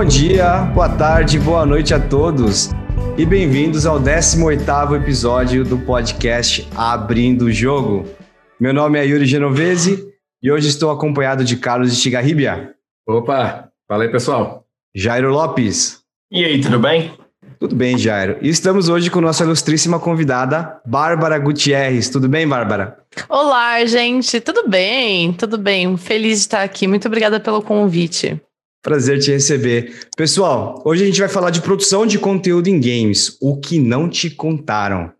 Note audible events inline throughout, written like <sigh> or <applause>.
bom dia, boa tarde, boa noite a todos e bem-vindos ao 18º episódio do podcast Abrindo o Jogo. Meu nome é Yuri Genovese e hoje estou acompanhado de Carlos Estigarribia. Opa, fala aí pessoal. Jairo Lopes. E aí, tudo bem? Tudo bem, Jairo. E estamos hoje com nossa ilustríssima convidada, Bárbara Gutierrez. Tudo bem, Bárbara? Olá, gente. Tudo bem? Tudo bem. Feliz de estar aqui. Muito obrigada pelo convite. Prazer te receber. Pessoal, hoje a gente vai falar de produção de conteúdo em games, o que não te contaram.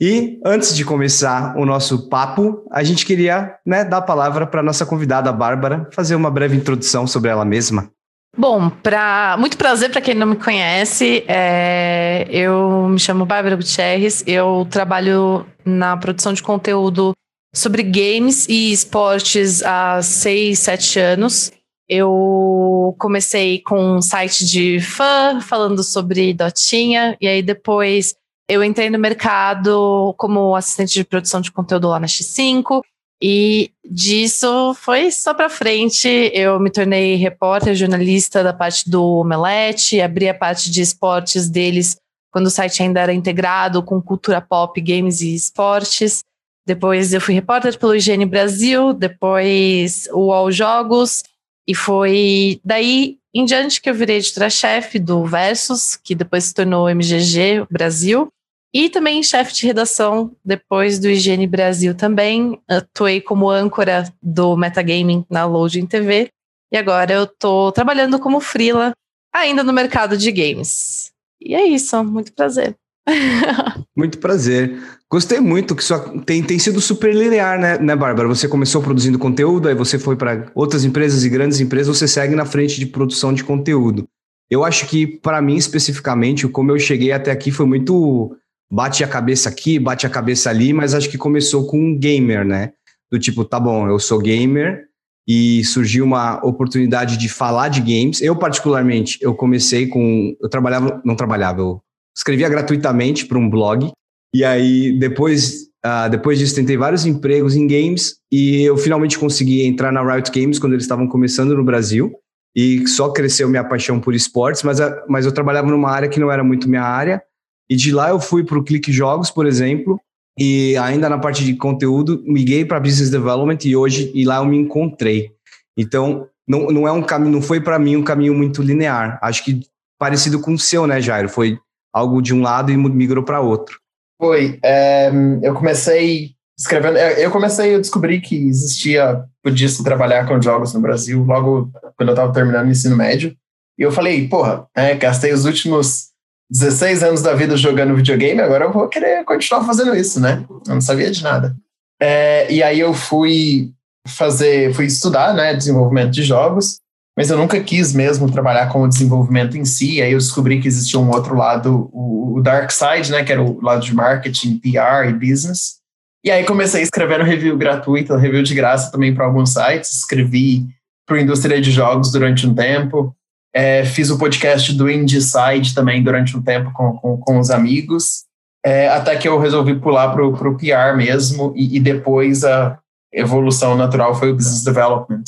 E antes de começar o nosso papo, a gente queria né, dar a palavra para nossa convidada, Bárbara, fazer uma breve introdução sobre ela mesma. Bom, pra, muito prazer para quem não me conhece. É, eu me chamo Bárbara Gutierrez, eu trabalho na produção de conteúdo sobre games e esportes há seis, sete anos. Eu comecei com um site de fã falando sobre Dotinha, e aí depois eu entrei no mercado como assistente de produção de conteúdo lá na X5, e disso foi só para frente. Eu me tornei repórter, jornalista da parte do Omelete, abri a parte de esportes deles quando o site ainda era integrado com cultura pop, games e esportes. Depois eu fui repórter pelo IGN Brasil, depois o All Jogos, e foi daí em diante que eu virei editora-chefe do Versus, que depois se tornou MGG Brasil, e também chefe de redação depois do Higiene Brasil também. Atuei como âncora do Metagaming na Loading TV. E agora eu tô trabalhando como freela ainda no mercado de games. E é isso, muito prazer. <laughs> muito prazer. Gostei muito que isso tem, tem sido super linear, né, né, Bárbara? Você começou produzindo conteúdo, aí você foi para outras empresas e grandes empresas, você segue na frente de produção de conteúdo. Eu acho que, para mim especificamente, como eu cheguei até aqui foi muito bate a cabeça aqui, bate a cabeça ali, mas acho que começou com um gamer, né? Do tipo, tá bom, eu sou gamer e surgiu uma oportunidade de falar de games. Eu, particularmente, eu comecei com. Eu trabalhava, não trabalhava, eu escrevia gratuitamente para um blog e aí, depois, uh, depois disso, tentei vários empregos em games e eu finalmente consegui entrar na Riot Games quando eles estavam começando no Brasil. E só cresceu minha paixão por esportes, mas, mas eu trabalhava numa área que não era muito minha área. E de lá eu fui para o Clique Jogos, por exemplo, e ainda na parte de conteúdo, miguei para Business Development e hoje e lá eu me encontrei. Então, não, não é um caminho, não foi para mim um caminho muito linear. Acho que parecido com o seu, né, Jairo? Foi algo de um lado e migrou para outro. Foi. É, eu comecei escrevendo. É, eu comecei a descobrir que existia, podia se trabalhar com jogos no Brasil logo quando eu estava terminando o ensino médio. E eu falei, porra, é, gastei os últimos 16 anos da vida jogando videogame, agora eu vou querer continuar fazendo isso, né? Eu não sabia de nada. É, e aí eu fui fazer, fui estudar, né, desenvolvimento de jogos mas eu nunca quis mesmo trabalhar com o desenvolvimento em si. Aí eu descobri que existia um outro lado, o, o dark side, né, que era o lado de marketing, PR e business. E aí comecei escrevendo review gratuito, review de graça também para alguns sites. Escrevi para a indústria de jogos durante um tempo. É, fiz o podcast do Indie Side também durante um tempo com, com, com os amigos. É, até que eu resolvi pular para o PR mesmo. E, e depois a evolução natural foi o business development.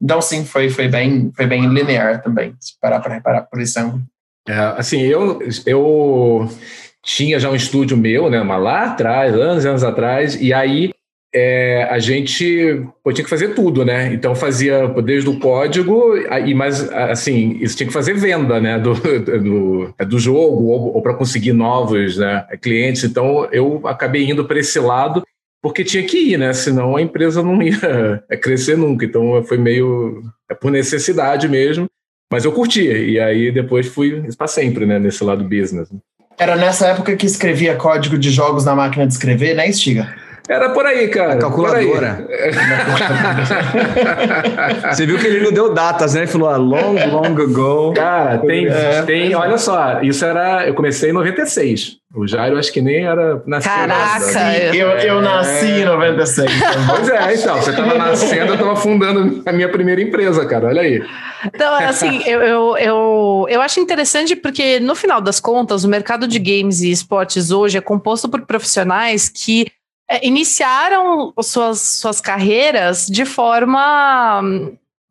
Então, sim, foi, foi, bem, foi bem linear também, se parar para reparar por esse ângulo. É, assim, eu, eu tinha já um estúdio meu, né, mas lá atrás, anos e anos atrás, e aí é, a gente pô, tinha que fazer tudo, né? Então fazia desde o código, e mas assim, isso tinha que fazer venda, né? Do, do, do jogo, ou, ou para conseguir novos né, clientes. Então eu acabei indo para esse lado porque tinha que ir, né? Senão a empresa não <laughs> ia crescer nunca. Então foi meio é por necessidade mesmo. Mas eu curtia. E aí depois fui para sempre, né? Nesse lado business. Era nessa época que escrevia código de jogos na máquina de escrever, né, Stiga? Era por aí, cara. A calculadora. <laughs> Você viu que ele não deu datas, né? Ele falou ah, long, long ago. Cara, tem, é, tem é. olha só, isso era. Eu comecei em 96. O Jairo acho que nem era nascido. Caraca! Eu, eu nasci em 96. <laughs> pois é, então. Você estava nascendo, eu estava fundando a minha primeira empresa, cara. Olha aí. Então, assim, <laughs> eu, eu, eu, eu acho interessante porque, no final das contas, o mercado de games e esportes hoje é composto por profissionais que é, iniciaram suas, suas carreiras de forma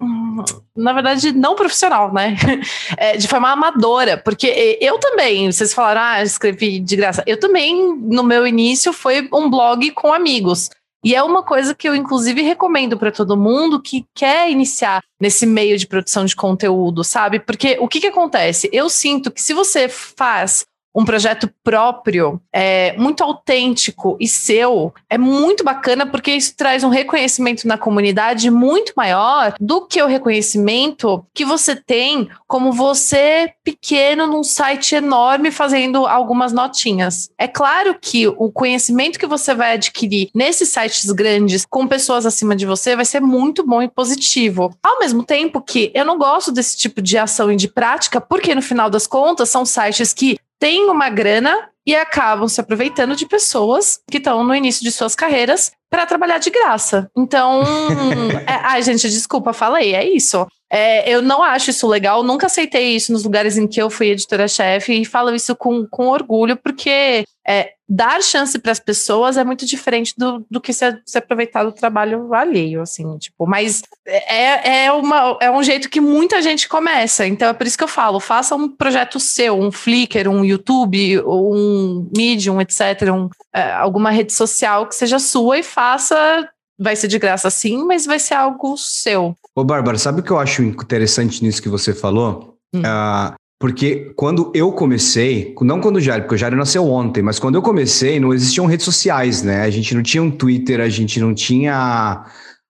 hum, na verdade, não profissional, né? <laughs> É, de forma amadora, porque eu também, vocês falaram, ah, escrevi de graça. Eu também, no meu início, foi um blog com amigos. E é uma coisa que eu, inclusive, recomendo para todo mundo que quer iniciar nesse meio de produção de conteúdo, sabe? Porque o que, que acontece? Eu sinto que se você faz um projeto próprio, é, muito autêntico e seu, é muito bacana porque isso traz um reconhecimento na comunidade muito maior do que o reconhecimento que você tem como você pequeno num site enorme fazendo algumas notinhas. É claro que o conhecimento que você vai adquirir nesses sites grandes com pessoas acima de você vai ser muito bom e positivo. Ao mesmo tempo que eu não gosto desse tipo de ação e de prática, porque no final das contas são sites que têm uma grana e acabam se aproveitando de pessoas que estão no início de suas carreiras para trabalhar de graça. Então, <laughs> é, ai, gente, desculpa, falei, é isso. É, eu não acho isso legal, nunca aceitei isso nos lugares em que eu fui editora-chefe e falo isso com, com orgulho, porque é, dar chance para as pessoas é muito diferente do, do que se, se, aproveitar do trabalho alheio, assim, tipo, mas é, é, uma, é um jeito que muita gente começa, então é por isso que eu falo, faça um projeto seu, um Flickr, um YouTube, um Medium, etc., um, é, alguma rede social que seja sua e faça vai ser de graça sim, mas vai ser algo seu. Ô, Bárbara, sabe o que eu acho interessante nisso que você falou? Hum. Uh, porque quando eu comecei, não quando o Jair, porque o Jair nasceu ontem, mas quando eu comecei, não existiam redes sociais, né? A gente não tinha um Twitter, a gente não tinha.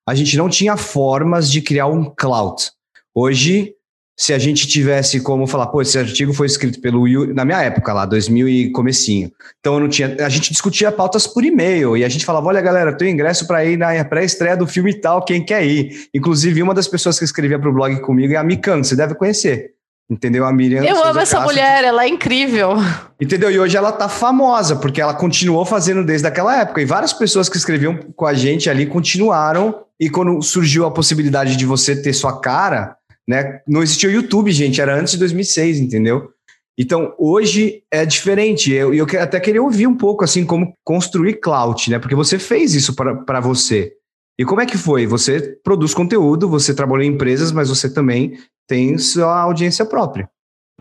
A gente não tinha formas de criar um cloud. Hoje, se a gente tivesse como falar, pô, esse artigo foi escrito pelo na minha época lá, 2000 e comecinho. Então eu não tinha, a gente discutia pautas por e-mail e a gente falava, olha galera, tenho ingresso para ir na pré-estreia do filme e tal, quem quer ir? Inclusive uma das pessoas que escrevia para o blog comigo é a Mikan, você deve conhecer. Entendeu? A Miriam. Eu amo essa Castro. mulher, ela é incrível. Entendeu? E hoje ela tá famosa, porque ela continuou fazendo desde aquela época. E várias pessoas que escreviam com a gente ali continuaram. E quando surgiu a possibilidade de você ter sua cara, né? Não existia o YouTube, gente, era antes de 2006, entendeu? Então, hoje é diferente. Eu, eu até queria ouvir um pouco, assim, como construir cloud, né? Porque você fez isso para você. E como é que foi? Você produz conteúdo, você trabalhou em empresas, mas você também tem sua audiência própria.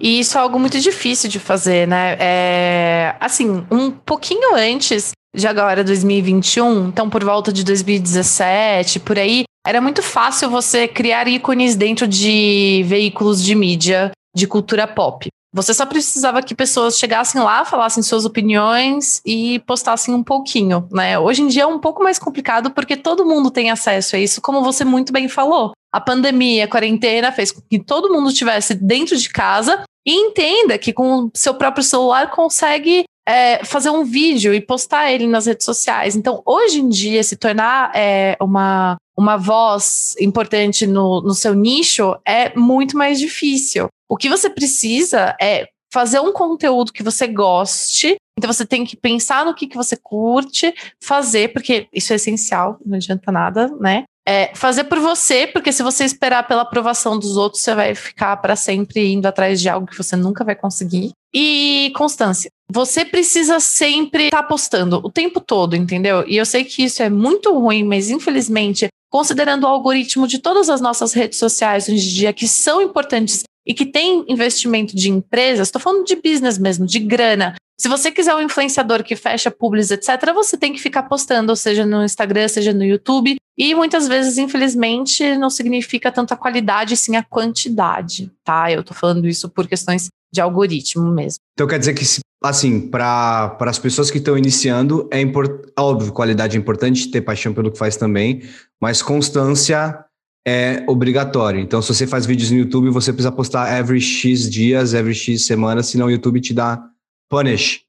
E isso é algo muito difícil de fazer, né? É, assim, um pouquinho antes de agora, 2021, então por volta de 2017, por aí, era muito fácil você criar ícones dentro de veículos de mídia de cultura pop. Você só precisava que pessoas chegassem lá, falassem suas opiniões e postassem um pouquinho, né? Hoje em dia é um pouco mais complicado porque todo mundo tem acesso a isso, como você muito bem falou. A pandemia, a quarentena fez com que todo mundo estivesse dentro de casa e entenda que com o seu próprio celular consegue é, fazer um vídeo e postar ele nas redes sociais. Então, hoje em dia, se tornar é, uma, uma voz importante no, no seu nicho é muito mais difícil. O que você precisa é fazer um conteúdo que você goste. Então você tem que pensar no que, que você curte, fazer, porque isso é essencial, não adianta nada, né? É, fazer por você, porque se você esperar pela aprovação dos outros, você vai ficar para sempre indo atrás de algo que você nunca vai conseguir. E constância. Você precisa sempre estar tá postando o tempo todo, entendeu? E eu sei que isso é muito ruim, mas infelizmente, considerando o algoritmo de todas as nossas redes sociais hoje em dia, que são importantes e que tem investimento de empresas, estou falando de business mesmo, de grana. Se você quiser um influenciador que fecha publis, etc., você tem que ficar postando, seja no Instagram, seja no YouTube. E muitas vezes, infelizmente, não significa tanta qualidade, sim a quantidade, tá? Eu estou falando isso por questões de algoritmo mesmo. Então quer dizer que, assim, para as pessoas que estão iniciando, é import... óbvio, qualidade é importante, ter paixão pelo que faz também, mas constância é obrigatório. Então, se você faz vídeos no YouTube, você precisa postar every X dias, every X semanas, senão o YouTube te dá punish.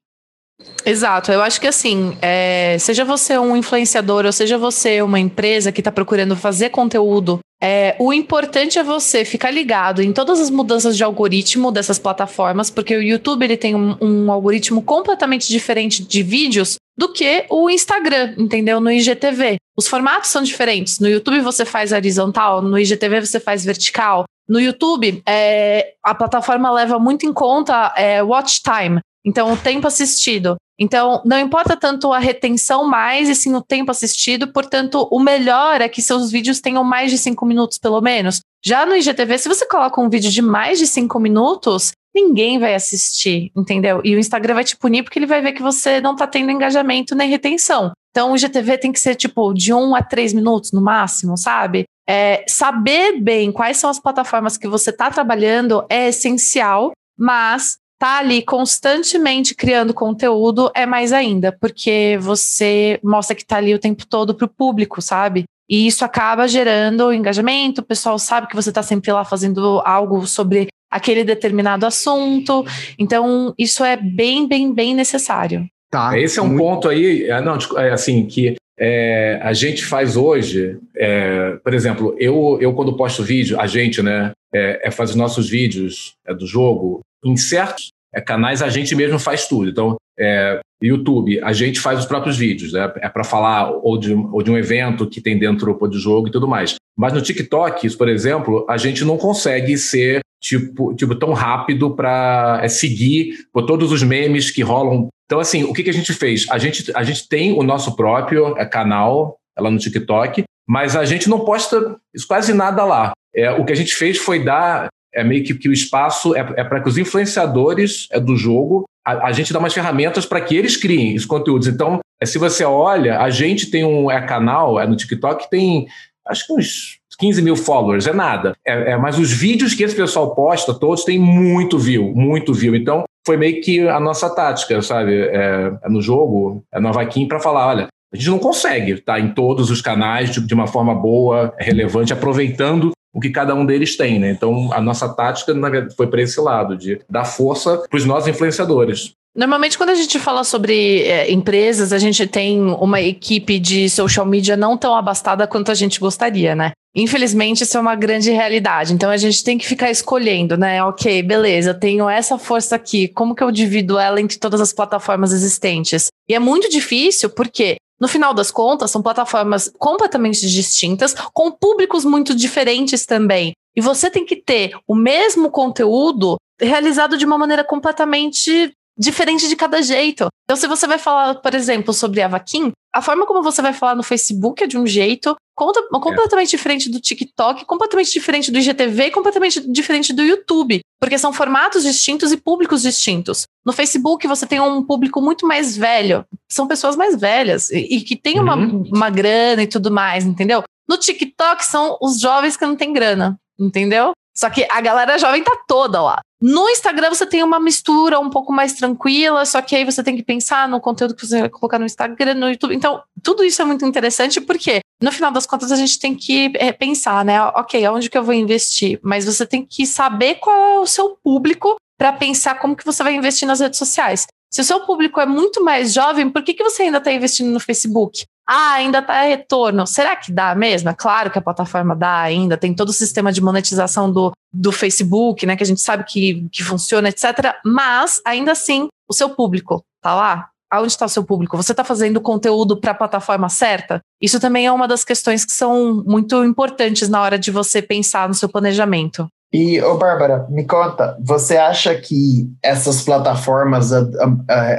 Exato, eu acho que assim, é, seja você um influenciador ou seja você uma empresa que está procurando fazer conteúdo, é, o importante é você ficar ligado em todas as mudanças de algoritmo dessas plataformas, porque o YouTube ele tem um, um algoritmo completamente diferente de vídeos do que o Instagram, entendeu? No IGTV. Os formatos são diferentes. No YouTube você faz horizontal, no IGTV você faz vertical. No YouTube, é, a plataforma leva muito em conta é, watch time, então o tempo assistido. Então, não importa tanto a retenção mais, e sim o tempo assistido. Portanto, o melhor é que seus vídeos tenham mais de cinco minutos, pelo menos. Já no IGTV, se você coloca um vídeo de mais de cinco minutos, ninguém vai assistir, entendeu? E o Instagram vai te punir porque ele vai ver que você não tá tendo engajamento nem retenção. Então, o IGTV tem que ser, tipo, de um a três minutos no máximo, sabe? É, saber bem quais são as plataformas que você está trabalhando é essencial, mas tá ali constantemente criando conteúdo é mais ainda, porque você mostra que tá ali o tempo todo para o público, sabe? E isso acaba gerando engajamento, o pessoal sabe que você está sempre lá fazendo algo sobre aquele determinado assunto. Então, isso é bem, bem, bem necessário. Tá. Esse é um muito... ponto aí, é, não, é assim, que é, a gente faz hoje, é, por exemplo, eu, eu quando posto vídeo, a gente, né, é, é faz os nossos vídeos é, do jogo, em certos é, canais a gente mesmo faz tudo. Então, é, YouTube, a gente faz os próprios vídeos, né? é para falar ou de, ou de um evento que tem dentro do jogo e tudo mais. Mas no TikTok, por exemplo, a gente não consegue ser tipo, tipo tão rápido para é, seguir por todos os memes que rolam. Então, assim, o que, que a gente fez? A gente, a gente tem o nosso próprio é, canal lá no TikTok, mas a gente não posta quase nada lá. É, o que a gente fez foi dar é meio que, que o espaço é, é para que os influenciadores é, do jogo, a, a gente dá umas ferramentas para que eles criem os conteúdos. Então, é, se você olha, a gente tem um é, canal é, no TikTok, tem acho que uns 15 mil followers, é nada. É, é, mas os vídeos que esse pessoal posta, todos têm muito view, muito view. Então, foi meio que a nossa tática, sabe? É, é no jogo, é no Avaquim, para falar: olha, a gente não consegue estar tá, em todos os canais de, de uma forma boa, relevante, aproveitando o que cada um deles tem, né? Então, a nossa tática foi para esse lado, de dar força para os nossos influenciadores. Normalmente, quando a gente fala sobre é, empresas, a gente tem uma equipe de social media não tão abastada quanto a gente gostaria, né? Infelizmente, isso é uma grande realidade. Então, a gente tem que ficar escolhendo, né? Ok, beleza, tenho essa força aqui, como que eu divido ela entre todas as plataformas existentes? E é muito difícil, porque no final das contas, são plataformas completamente distintas, com públicos muito diferentes também. E você tem que ter o mesmo conteúdo realizado de uma maneira completamente diferente de cada jeito. Então, se você vai falar, por exemplo, sobre a Vaquim, a forma como você vai falar no Facebook é de um jeito, completamente é. diferente do TikTok, completamente diferente do IGTV, completamente diferente do YouTube, porque são formatos distintos e públicos distintos. No Facebook você tem um público muito mais velho, são pessoas mais velhas e, e que têm uma, uhum. uma grana e tudo mais, entendeu? No TikTok são os jovens que não têm grana, entendeu? Só que a galera jovem tá toda lá. No Instagram você tem uma mistura um pouco mais tranquila, só que aí você tem que pensar no conteúdo que você vai colocar no Instagram, no YouTube. Então, tudo isso é muito interessante porque, no final das contas, a gente tem que é, pensar, né? Ok, aonde que eu vou investir? Mas você tem que saber qual é o seu público para pensar como que você vai investir nas redes sociais. Se o seu público é muito mais jovem, por que, que você ainda está investindo no Facebook? Ah, ainda está retorno. Será que dá mesmo? É claro que a plataforma dá ainda, tem todo o sistema de monetização do, do Facebook, né? Que a gente sabe que, que funciona, etc. Mas, ainda assim, o seu público tá lá? Aonde está o seu público? Você está fazendo conteúdo para a plataforma certa? Isso também é uma das questões que são muito importantes na hora de você pensar no seu planejamento. E, ô Bárbara, me conta, você acha que essas plataformas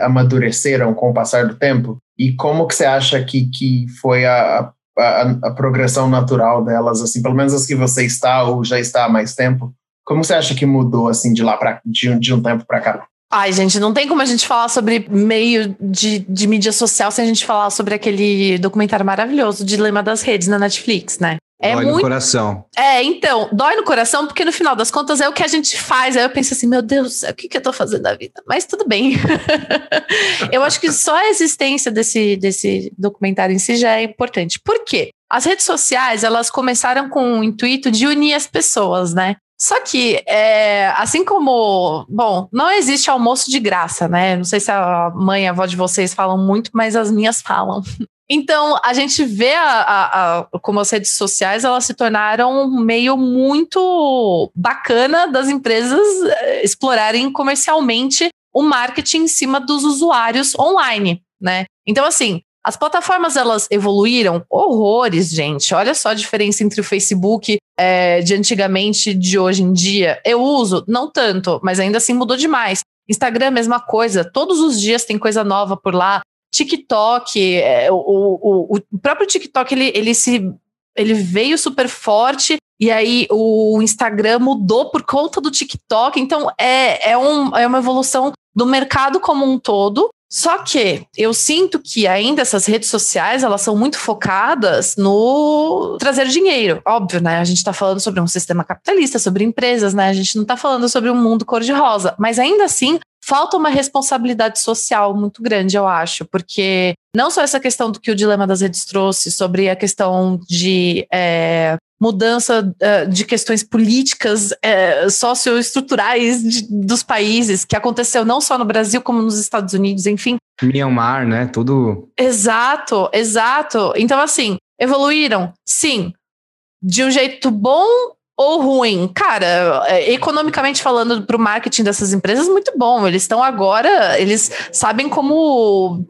amadureceram com o passar do tempo? E como que você acha que, que foi a, a, a progressão natural delas, assim, pelo menos as que você está ou já está há mais tempo? Como você acha que mudou, assim, de lá para de, de um tempo para cá? Ai, gente, não tem como a gente falar sobre meio de, de mídia social sem a gente falar sobre aquele documentário maravilhoso, Dilema das Redes, na Netflix, né? É dói muito... no coração. É, então, dói no coração, porque no final das contas é o que a gente faz. Aí eu penso assim, meu Deus, o que, que eu tô fazendo da vida? Mas tudo bem. <laughs> eu acho que só a existência desse, desse documentário em si já é importante. Por quê? As redes sociais, elas começaram com o intuito de unir as pessoas, né? Só que, é, assim como, bom, não existe almoço de graça, né? Não sei se a mãe e a avó de vocês falam muito, mas as minhas falam. Então, a gente vê a, a, a, como as redes sociais elas se tornaram um meio muito bacana das empresas eh, explorarem comercialmente o marketing em cima dos usuários online, né? Então, assim, as plataformas elas evoluíram horrores, gente. Olha só a diferença entre o Facebook é, de antigamente e de hoje em dia. Eu uso, não tanto, mas ainda assim mudou demais. Instagram, mesma coisa. Todos os dias tem coisa nova por lá. TikTok, é, o, o, o próprio TikTok, ele, ele se ele veio super forte e aí o Instagram mudou por conta do TikTok. Então é, é, um, é uma evolução do mercado como um todo. Só que eu sinto que ainda essas redes sociais elas são muito focadas no trazer dinheiro. Óbvio, né? A gente está falando sobre um sistema capitalista, sobre empresas, né? A gente não está falando sobre um mundo cor-de-rosa. Mas ainda assim, falta uma responsabilidade social muito grande, eu acho, porque não só essa questão do que o dilema das redes trouxe, sobre a questão de é, mudança uh, de questões políticas uh, socioestruturais de, dos países, que aconteceu não só no Brasil, como nos Estados Unidos, enfim. Myanmar, né? Tudo. Exato, exato. Então, assim, evoluíram? Sim. De um jeito bom ou ruim? Cara, é, economicamente falando, para o marketing dessas empresas, muito bom. Eles estão agora, eles sabem como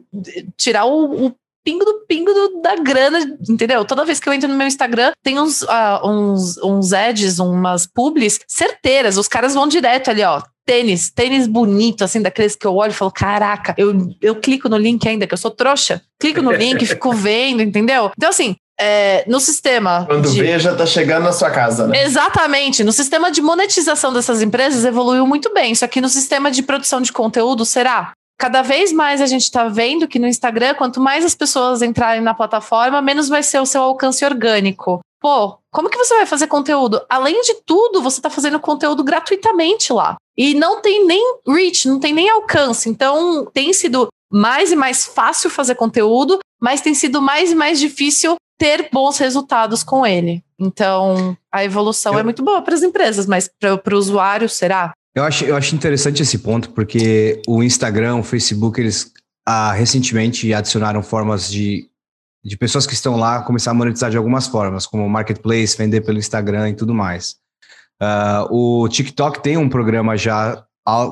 tirar o, o pingo do pingo do, da grana, entendeu? Toda vez que eu entro no meu Instagram, tem uns, uh, uns, uns ads, umas publis certeiras. Os caras vão direto ali, ó. Tênis, tênis bonito, assim, daqueles que eu olho e falo: caraca, eu, eu clico no link ainda, que eu sou trouxa. Clico no link, <laughs> fico vendo, entendeu? Então, assim, é, no sistema. Quando de... vê, já tá chegando na sua casa, né? Exatamente. No sistema de monetização dessas empresas evoluiu muito bem. Só que no sistema de produção de conteúdo, será? Cada vez mais a gente está vendo que no Instagram, quanto mais as pessoas entrarem na plataforma, menos vai ser o seu alcance orgânico. Pô, como que você vai fazer conteúdo? Além de tudo, você está fazendo conteúdo gratuitamente lá. E não tem nem reach, não tem nem alcance. Então, tem sido mais e mais fácil fazer conteúdo, mas tem sido mais e mais difícil ter bons resultados com ele. Então, a evolução Eu... é muito boa para as empresas, mas para o usuário, será? Eu acho, eu acho interessante esse ponto, porque o Instagram, o Facebook, eles ah, recentemente adicionaram formas de, de pessoas que estão lá começar a monetizar de algumas formas, como marketplace, vender pelo Instagram e tudo mais. Uh, o TikTok tem um programa já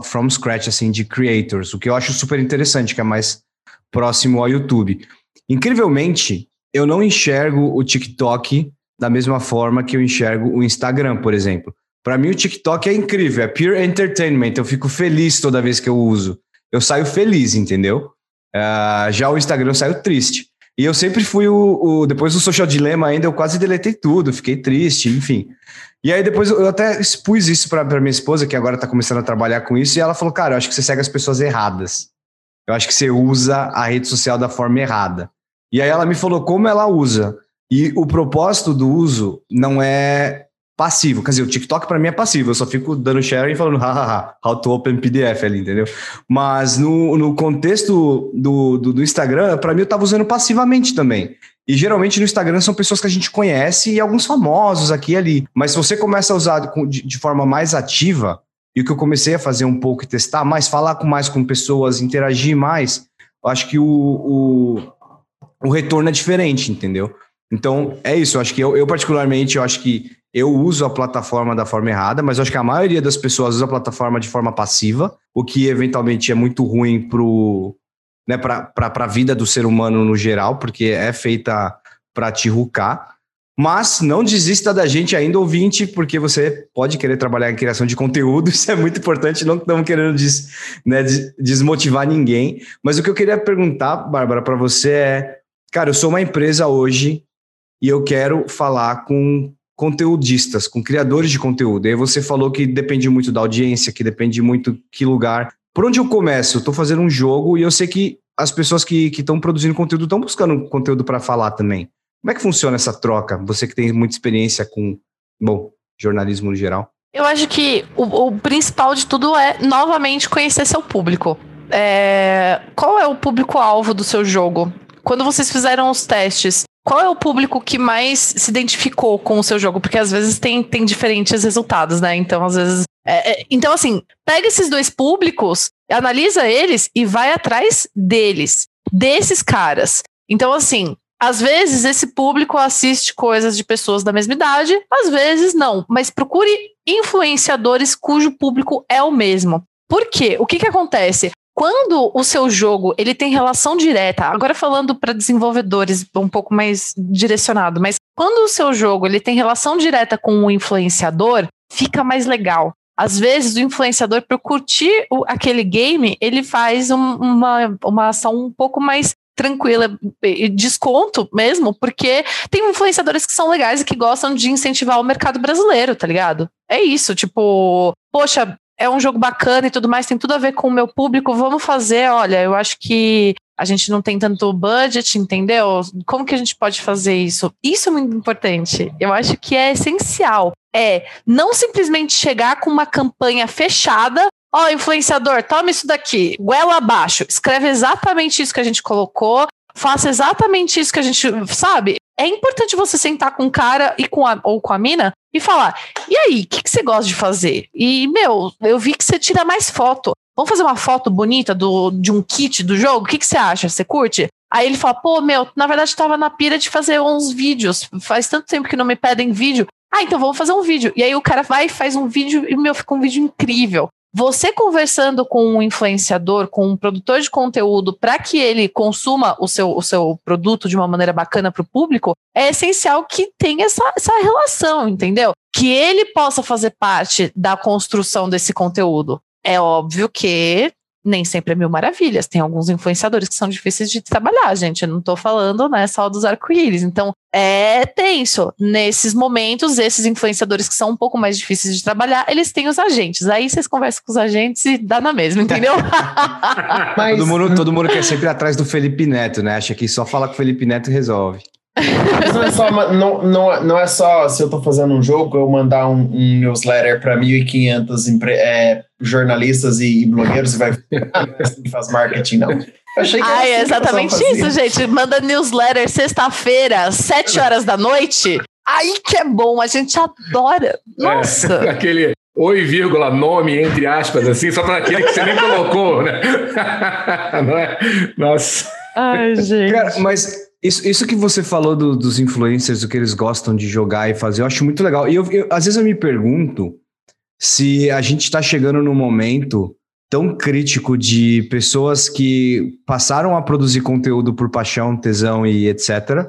from scratch, assim, de creators, o que eu acho super interessante, que é mais próximo ao YouTube. Incrivelmente, eu não enxergo o TikTok da mesma forma que eu enxergo o Instagram, por exemplo. Para mim, o TikTok é incrível, é pure entertainment. Eu fico feliz toda vez que eu uso. Eu saio feliz, entendeu? Uh, já o Instagram eu saio triste. E eu sempre fui o, o, Depois do Social Dilema, ainda eu quase deletei tudo, fiquei triste, enfim. E aí depois eu até expus isso para minha esposa, que agora tá começando a trabalhar com isso, e ela falou: Cara, eu acho que você segue as pessoas erradas. Eu acho que você usa a rede social da forma errada. E aí ela me falou como ela usa. E o propósito do uso não é passivo. Quer dizer, o TikTok para mim é passivo, eu só fico dando share e falando hahaha, how to open PDF ali, entendeu? Mas no, no contexto do, do, do Instagram, para mim eu tava usando passivamente também. E geralmente no Instagram são pessoas que a gente conhece e alguns famosos aqui e ali. Mas se você começa a usar de, de forma mais ativa, e o que eu comecei a fazer um pouco e testar mais, falar com mais com pessoas, interagir mais, eu acho que o, o, o retorno é diferente, entendeu? Então, é isso. Eu acho que eu, eu, particularmente, eu acho que eu uso a plataforma da forma errada, mas eu acho que a maioria das pessoas usa a plataforma de forma passiva, o que eventualmente é muito ruim né, para a vida do ser humano no geral, porque é feita para te rucar. Mas não desista da gente ainda, ouvinte, porque você pode querer trabalhar em criação de conteúdo, <laughs> isso é muito importante, não estamos querendo des, né, desmotivar ninguém. Mas o que eu queria perguntar, Bárbara, para você é: cara, eu sou uma empresa hoje e eu quero falar com conteudistas, com criadores de conteúdo. E aí você falou que depende muito da audiência, que depende muito que lugar. Por onde eu começo? Eu estou fazendo um jogo e eu sei que as pessoas que estão produzindo conteúdo estão buscando conteúdo para falar também. Como é que funciona essa troca? Você que tem muita experiência com, bom, jornalismo no geral. Eu acho que o, o principal de tudo é, novamente, conhecer seu público. É, qual é o público-alvo do seu jogo? Quando vocês fizeram os testes, qual é o público que mais se identificou com o seu jogo? Porque às vezes tem, tem diferentes resultados, né? Então, às vezes. É, é, então, assim, pega esses dois públicos, analisa eles e vai atrás deles, desses caras. Então, assim, às vezes esse público assiste coisas de pessoas da mesma idade, às vezes não. Mas procure influenciadores cujo público é o mesmo. Por quê? O que, que acontece? Quando o seu jogo ele tem relação direta, agora falando para desenvolvedores um pouco mais direcionado, mas quando o seu jogo ele tem relação direta com o influenciador, fica mais legal. Às vezes o influenciador para curtir o, aquele game, ele faz um, uma, uma ação um pouco mais tranquila, desconto mesmo, porque tem influenciadores que são legais e que gostam de incentivar o mercado brasileiro, tá ligado? É isso, tipo, poxa, é um jogo bacana e tudo mais, tem tudo a ver com o meu público, vamos fazer, olha, eu acho que a gente não tem tanto budget, entendeu? Como que a gente pode fazer isso? Isso é muito importante. Eu acho que é essencial. É não simplesmente chegar com uma campanha fechada. Ó, oh, influenciador, toma isso daqui, goela abaixo, escreve exatamente isso que a gente colocou, faça exatamente isso que a gente. Sabe? É importante você sentar com o cara e com a, ou com a mina e falar: e aí, o que, que você gosta de fazer? E, meu, eu vi que você tira mais foto. Vamos fazer uma foto bonita do, de um kit do jogo? O que, que você acha? Você curte? Aí ele fala, pô, meu, na verdade estava na pira de fazer uns vídeos. Faz tanto tempo que não me pedem vídeo. Ah, então vamos fazer um vídeo. E aí o cara vai e faz um vídeo e, meu, fica um vídeo incrível. Você conversando com um influenciador, com um produtor de conteúdo, para que ele consuma o seu, o seu produto de uma maneira bacana para o público, é essencial que tenha essa, essa relação, entendeu? Que ele possa fazer parte da construção desse conteúdo. É óbvio que nem sempre é mil maravilhas. Tem alguns influenciadores que são difíceis de trabalhar, gente. Eu não tô falando, né, só dos arco-íris. Então, é tenso. Nesses momentos, esses influenciadores que são um pouco mais difíceis de trabalhar, eles têm os agentes. Aí vocês conversam com os agentes e dá na mesma, entendeu? <laughs> Mas... todo, mundo, todo mundo quer sempre atrás do Felipe Neto, né? Acha que só fala com o Felipe Neto resolve. Mas não é só, não, não, não é só se eu tô fazendo um jogo, eu mandar um, um newsletter para 1.500 é, jornalistas e, e, blogueiros e vai <laughs> assim faz marketing, não. achei que Ai, é exatamente isso, gente. Manda newsletter sexta-feira, sete horas da noite. Aí que é bom, a gente adora. É, Nossa. É, <laughs> aquele oi, vírgula, nome, entre aspas, assim, só para aquele que você nem <laughs> colocou, né? Não é? Nossa. Ai, gente. Cara, mas isso, isso que você falou do, dos influencers, do que eles gostam de jogar e fazer, eu acho muito legal. E eu, eu às vezes eu me pergunto se a gente está chegando num momento tão crítico de pessoas que passaram a produzir conteúdo por paixão, tesão e etc.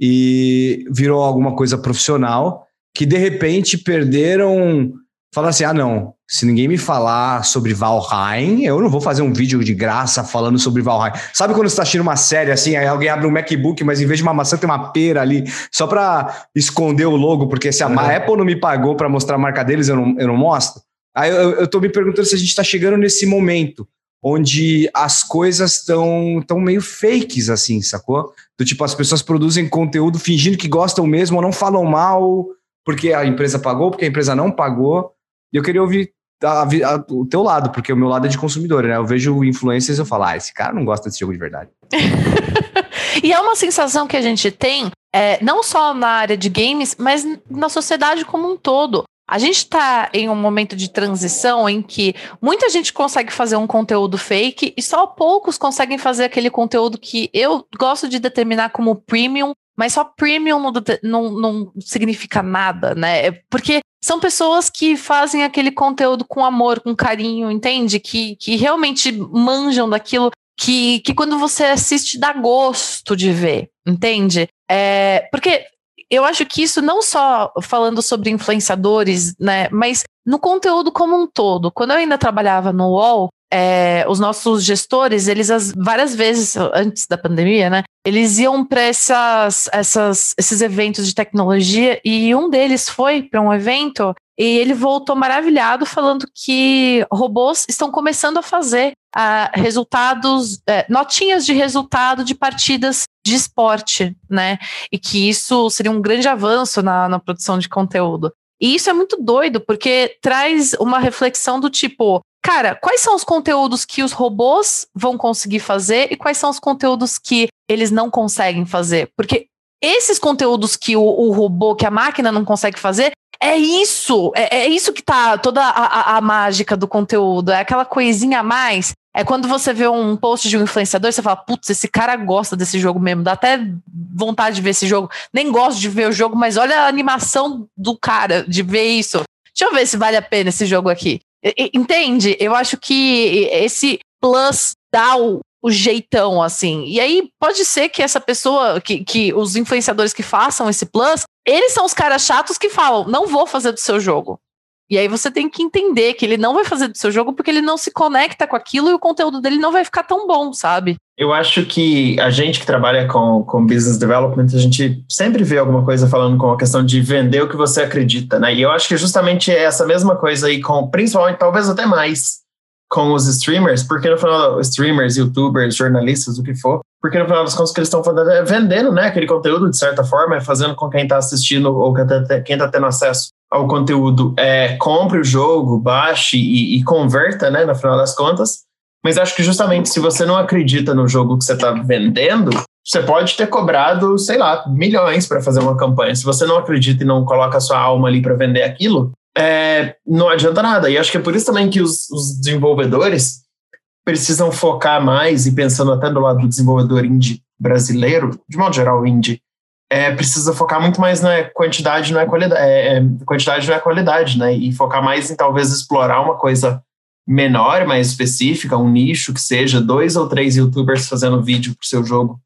E virou alguma coisa profissional, que de repente perderam fala assim: ah, não, se ninguém me falar sobre Valheim, eu não vou fazer um vídeo de graça falando sobre Valheim. Sabe quando você está assistindo uma série assim, aí alguém abre um MacBook, mas em vez de uma maçã tem uma pera ali, só para esconder o logo, porque se a uhum. Apple não me pagou para mostrar a marca deles, eu não, eu não mostro. Aí eu, tô me perguntando se a gente está chegando nesse momento onde as coisas estão tão meio fakes, assim, sacou? Do tipo, as pessoas produzem conteúdo fingindo que gostam mesmo ou não falam mal porque a empresa pagou, porque a empresa não pagou. E eu queria ouvir a, a, o teu lado, porque o meu lado é de consumidor, né? Eu vejo influencers e eu falo, ah, esse cara não gosta desse jogo de verdade. <laughs> e é uma sensação que a gente tem, é, não só na área de games, mas na sociedade como um todo. A gente está em um momento de transição em que muita gente consegue fazer um conteúdo fake e só poucos conseguem fazer aquele conteúdo que eu gosto de determinar como premium, mas só premium não, não, não significa nada, né? Porque são pessoas que fazem aquele conteúdo com amor, com carinho, entende? Que, que realmente manjam daquilo que, que quando você assiste dá gosto de ver, entende? É, porque eu acho que isso não só falando sobre influenciadores, né, mas no conteúdo como um todo. Quando eu ainda trabalhava no UOL, é, os nossos gestores, eles as, várias vezes antes da pandemia, né, eles iam para essas, essas, esses eventos de tecnologia e um deles foi para um evento e ele voltou maravilhado falando que robôs estão começando a fazer uh, resultados, uh, notinhas de resultado de partidas de esporte, né? E que isso seria um grande avanço na, na produção de conteúdo. E isso é muito doido, porque traz uma reflexão do tipo: cara, quais são os conteúdos que os robôs vão conseguir fazer e quais são os conteúdos que eles não conseguem fazer? Porque esses conteúdos que o, o robô, que a máquina não consegue fazer, é isso, é, é isso que tá toda a, a, a, mágica do conteúdo, é aquela coisinha a mais. É quando você vê um post de um influenciador, você fala, putz, esse cara gosta desse jogo mesmo, dá até vontade de ver esse jogo. Nem gosto de ver o jogo, mas olha a animação do cara de ver isso. Deixa eu ver se vale a pena esse jogo aqui. Entende? Eu acho que esse plus dá o, o jeitão, assim. E aí pode ser que essa pessoa, que, que os influenciadores que façam esse plus, eles são os caras chatos que falam: não vou fazer do seu jogo. E aí você tem que entender que ele não vai fazer do seu jogo porque ele não se conecta com aquilo e o conteúdo dele não vai ficar tão bom, sabe? Eu acho que a gente que trabalha com, com business development, a gente sempre vê alguma coisa falando com a questão de vender o que você acredita, né? E eu acho que justamente é essa mesma coisa aí com, principalmente, talvez até mais, com os streamers, porque no final, streamers, youtubers, jornalistas, o que for, porque no final das contas o que eles estão fazendo é vendendo, né, aquele conteúdo de certa forma, é fazendo com quem está assistindo ou quem está tendo acesso ao conteúdo é, compre o jogo, baixe e, e, converta, né, no final das contas. Mas acho que justamente se você não acredita no jogo que você está vendendo, você pode ter cobrado, sei lá, milhões para fazer uma campanha. Se você não acredita e não coloca a sua alma ali para vender aquilo, é, não adianta nada. E acho que é por isso também que os, os desenvolvedores precisam focar mais, e pensando até do lado do desenvolvedor indie brasileiro, de modo geral indie, é, precisa focar muito mais na quantidade, não é qualidade, é, é, quantidade não é qualidade, né? E focar mais em talvez explorar uma coisa menor, mais específica, um nicho que seja dois ou três YouTubers fazendo vídeo para o seu jogo,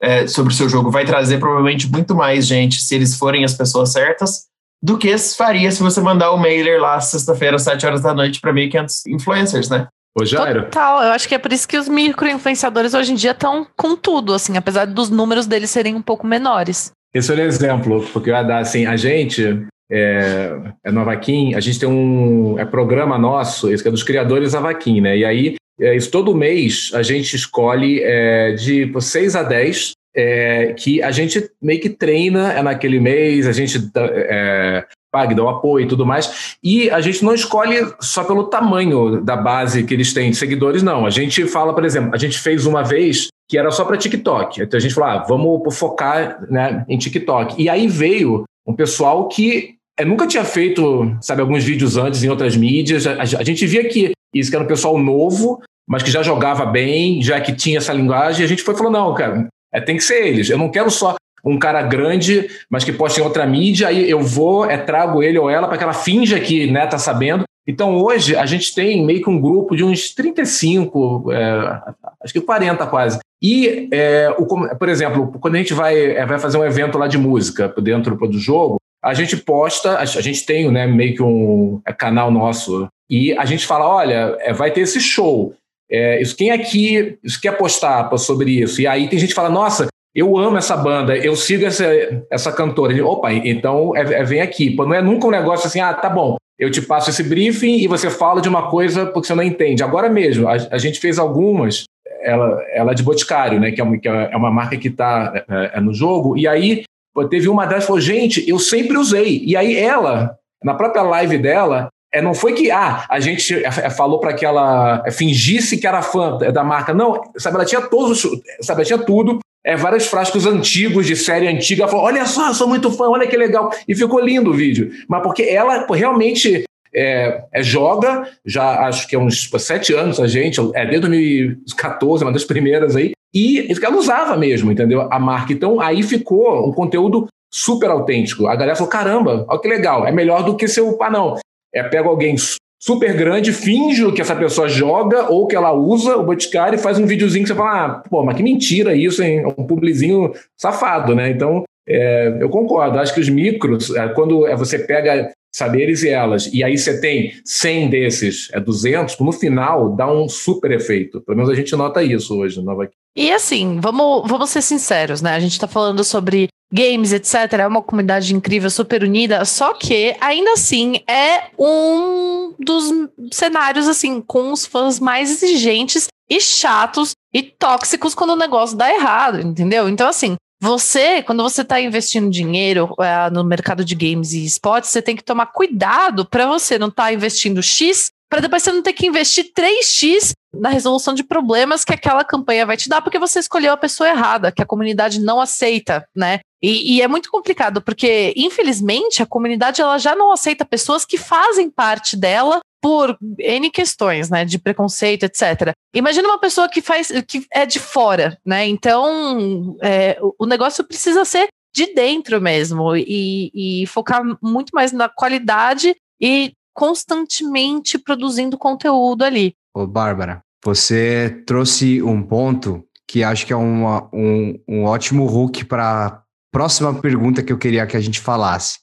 é, sobre o seu jogo, vai trazer provavelmente muito mais gente se eles forem as pessoas certas do que faria se você mandar o mailer lá sexta-feira, às sete horas da noite, para 1.500 influencers, né? Ô, Jairo. Total, eu acho que é por isso que os micro-influenciadores hoje em dia estão com tudo, assim, apesar dos números deles serem um pouco menores. Esse é um exemplo, porque eu ia dar assim, a gente é, é no Avaquim, a gente tem um é programa nosso, esse que é dos criadores Avaquim, né? E aí, é, isso todo mês a gente escolhe é, de 6 a 10 é, que a gente meio que treina é naquele mês, a gente é, pague, dá o apoio e tudo mais. E a gente não escolhe só pelo tamanho da base que eles têm de seguidores, não. A gente fala, por exemplo, a gente fez uma vez que era só para TikTok. Então a gente falou, ah, vamos focar né, em TikTok. E aí veio um pessoal que é, nunca tinha feito, sabe, alguns vídeos antes em outras mídias. A, a, a gente via que isso que era um pessoal novo, mas que já jogava bem, já que tinha essa linguagem. E a gente foi falando, não, cara, é, tem que ser eles. Eu não quero só um cara grande, mas que posta em outra mídia, aí eu vou, é, trago ele ou ela para que ela finja que né, tá sabendo. Então hoje a gente tem meio que um grupo de uns 35, é, acho que 40 quase. E, é, o, por exemplo, quando a gente vai, é, vai fazer um evento lá de música dentro do jogo, a gente posta, a, gente tem né, meio que um é, canal nosso, e a gente fala: olha, é, vai ter esse show. É, isso, quem aqui isso quer postar sobre isso? E aí tem gente que fala: nossa, eu amo essa banda, eu sigo essa, essa cantora. Ele, Opa, então é, é, vem aqui. Não é nunca um negócio assim, ah, tá bom, eu te passo esse briefing e você fala de uma coisa porque você não entende. Agora mesmo, a, a gente fez algumas, ela, ela é de Boticário, né, que é uma, que é uma marca que está é, é, no jogo, e aí pô, teve uma delas que falou, gente, eu sempre usei. E aí ela, na própria live dela, é, não foi que ah, a gente é, é, falou para que ela fingisse que era fã da marca. Não, sabe, ela tinha todos, sabe, ela tinha tudo é, vários frascos antigos de série antiga. Ela falou: Olha só, sou muito fã, olha que legal. E ficou lindo o vídeo. Mas porque ela realmente é, é, joga, já acho que é uns sete anos a gente, é desde 2014, uma das primeiras aí, e ela usava mesmo, entendeu? A marca. Então aí ficou um conteúdo super autêntico. A galera falou: caramba, olha que legal, é melhor do que seu. Ah, não. É, pega alguém super grande, finge que essa pessoa joga ou que ela usa o Boticário e faz um videozinho que você fala, ah, pô, mas que mentira isso, hein? É um publizinho safado, né? Então, é, eu concordo. Acho que os micros, é, quando é, você pega saberes e elas, e aí você tem 100 desses, é 200, no final dá um super efeito. Pelo menos a gente nota isso hoje no Nova E assim, vamos, vamos ser sinceros, né? A gente está falando sobre games, etc. É uma comunidade incrível, super unida, só que ainda assim é um dos cenários assim com os fãs mais exigentes e chatos e tóxicos quando o negócio dá errado, entendeu? Então assim, você, quando você está investindo dinheiro é, no mercado de games e esportes, você tem que tomar cuidado para você não estar tá investindo X para depois você não ter que investir 3x na resolução de problemas que aquela campanha vai te dar, porque você escolheu a pessoa errada, que a comunidade não aceita, né? E, e, é muito complicado, porque, infelizmente, a comunidade ela já não aceita pessoas que fazem parte dela por N questões, né? De preconceito, etc. Imagina uma pessoa que faz que é de fora, né? Então é, o negócio precisa ser de dentro mesmo e, e focar muito mais na qualidade e constantemente produzindo conteúdo ali. Ô, Bárbara, você trouxe um ponto que acho que é uma, um, um ótimo hook para a próxima pergunta que eu queria que a gente falasse,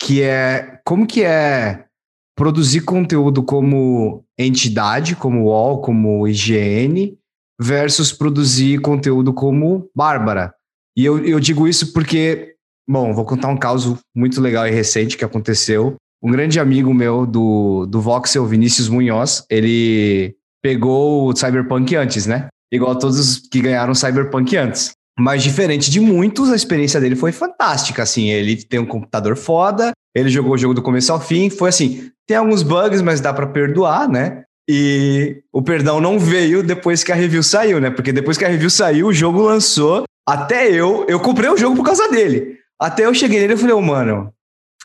que é como que é produzir conteúdo como entidade, como UOL, como IGN, versus produzir conteúdo como Bárbara. E eu, eu digo isso porque, bom, vou contar um caso muito legal e recente que aconteceu. Um grande amigo meu do, do Voxel, Vinícius Munhoz, ele pegou o Cyberpunk antes, né? Igual todos os que ganharam Cyberpunk antes. Mas diferente de muitos, a experiência dele foi fantástica, assim, ele tem um computador foda, ele jogou o jogo do começo ao fim, foi assim, tem alguns bugs, mas dá para perdoar, né? E o perdão não veio depois que a review saiu, né? Porque depois que a review saiu, o jogo lançou. Até eu, eu comprei o jogo por causa dele. Até eu cheguei nele e falei, oh, mano,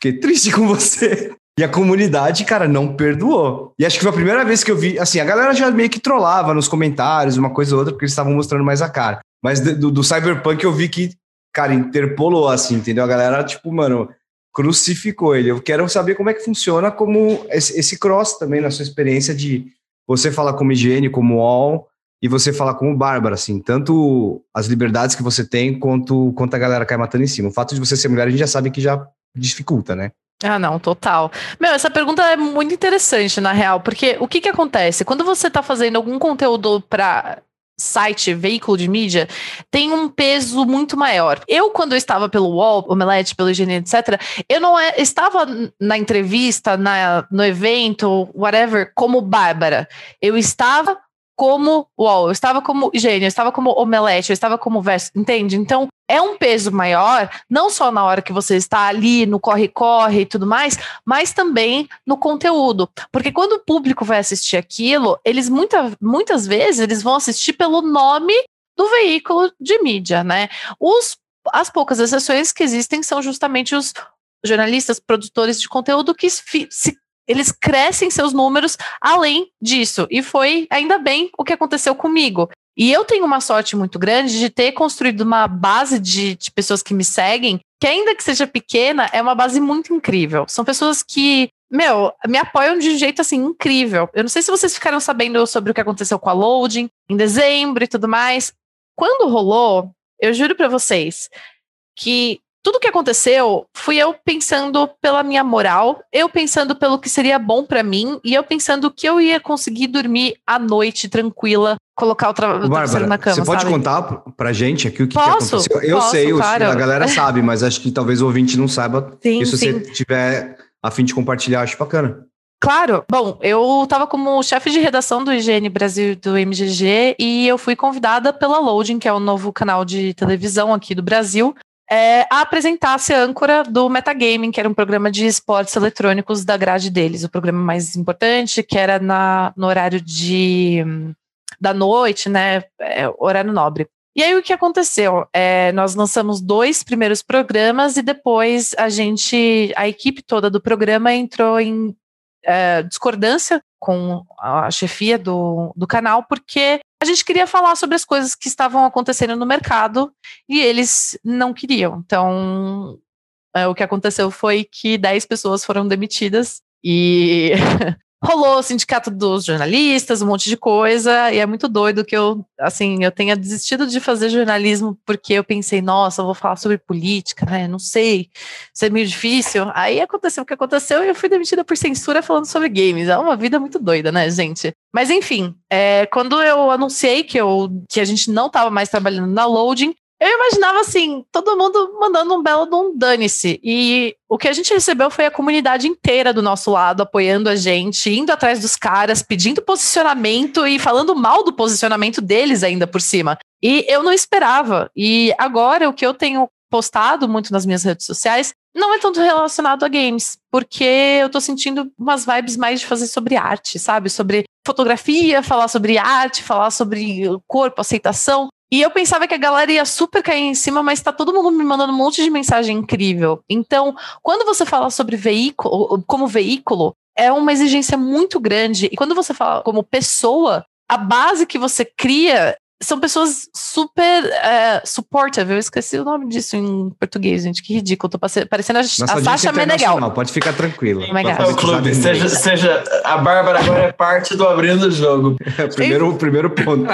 fiquei triste com você. E a comunidade, cara, não perdoou. E acho que foi a primeira vez que eu vi, assim, a galera já meio que trollava nos comentários, uma coisa ou outra, porque eles estavam mostrando mais a cara. Mas do, do Cyberpunk eu vi que, cara, interpolou, assim, entendeu? A galera, tipo, mano, crucificou ele. Eu quero saber como é que funciona como esse, esse cross também na sua experiência de você falar como higiene, como all, e você falar como Bárbara, assim, tanto as liberdades que você tem quanto, quanto a galera cai matando em cima. O fato de você ser mulher, a gente já sabe que já dificulta, né? Ah, não, total. Meu, essa pergunta é muito interessante, na real, porque o que que acontece? Quando você está fazendo algum conteúdo para site, veículo de mídia, tem um peso muito maior. Eu, quando eu estava pelo UOL, Omelete, pelo IGN, etc., eu não é, estava na entrevista, na, no evento, whatever, como Bárbara. Eu estava como UOL, eu estava como gênio, eu estava como omelete, eu estava como verso, entende? Então, é um peso maior, não só na hora que você está ali no corre-corre e tudo mais, mas também no conteúdo. Porque quando o público vai assistir aquilo, eles muita, muitas vezes eles vão assistir pelo nome do veículo de mídia, né? Os, as poucas exceções que existem são justamente os jornalistas, produtores de conteúdo que se eles crescem seus números além disso. E foi ainda bem o que aconteceu comigo. E eu tenho uma sorte muito grande de ter construído uma base de, de, pessoas que me seguem, que ainda que seja pequena, é uma base muito incrível. São pessoas que, meu, me apoiam de um jeito assim incrível. Eu não sei se vocês ficaram sabendo sobre o que aconteceu com a Loading em dezembro e tudo mais. Quando rolou, eu juro para vocês que tudo que aconteceu fui eu pensando pela minha moral, eu pensando pelo que seria bom para mim e eu pensando que eu ia conseguir dormir à noite tranquila, colocar o, tra Bárbara, na cama. Você pode sabe? contar pra gente aqui o que, posso, que aconteceu? Eu posso, sei, claro. a galera sabe, mas acho que talvez o ouvinte não saiba. Sim, e se sim. você tiver a fim de compartilhar, acho bacana. Claro. Bom, eu estava como chefe de redação do IGN Brasil do MGG e eu fui convidada pela Loading, que é o novo canal de televisão aqui do Brasil, é, a apresentar-se a âncora do Metagaming, que era um programa de esportes eletrônicos da grade deles, o programa mais importante, que era na, no horário de, da noite, né, é, horário nobre. E aí o que aconteceu? É, nós lançamos dois primeiros programas e depois a gente, a equipe toda do programa entrou em é, discordância com a chefia do, do canal, porque a gente queria falar sobre as coisas que estavam acontecendo no mercado e eles não queriam. Então, é, o que aconteceu foi que 10 pessoas foram demitidas e <laughs> rolou o sindicato dos jornalistas, um monte de coisa, e é muito doido que eu, assim, eu tenha desistido de fazer jornalismo porque eu pensei, nossa, eu vou falar sobre política, né? Não sei, isso é meio difícil. Aí aconteceu o que aconteceu e eu fui demitida por censura falando sobre games. É uma vida muito doida, né, gente? Mas enfim, é, quando eu anunciei que, eu, que a gente não estava mais trabalhando na Loading, eu imaginava assim, todo mundo mandando um belo de um dane-se. E o que a gente recebeu foi a comunidade inteira do nosso lado, apoiando a gente, indo atrás dos caras, pedindo posicionamento e falando mal do posicionamento deles ainda por cima. E eu não esperava. E agora o que eu tenho postado muito nas minhas redes sociais não é tanto relacionado a games, porque eu tô sentindo umas vibes mais de fazer sobre arte, sabe? Sobre fotografia, falar sobre arte, falar sobre corpo, aceitação. E eu pensava que a galera ia super cair em cima, mas tá todo mundo me mandando um monte de mensagem incrível. Então, quando você fala sobre veículo, como veículo, é uma exigência muito grande. E quando você fala como pessoa, a base que você cria são pessoas super uh, supportive. Eu esqueci o nome disso em português, gente. Que ridículo. Tô parecendo a, Nossa a Sasha Meneghel. Pode ficar tranquilo. Oh my God. É o clube. Seja, seja, a Bárbara agora é parte do abrindo o jogo. <laughs> primeiro, o primeiro ponto. <laughs>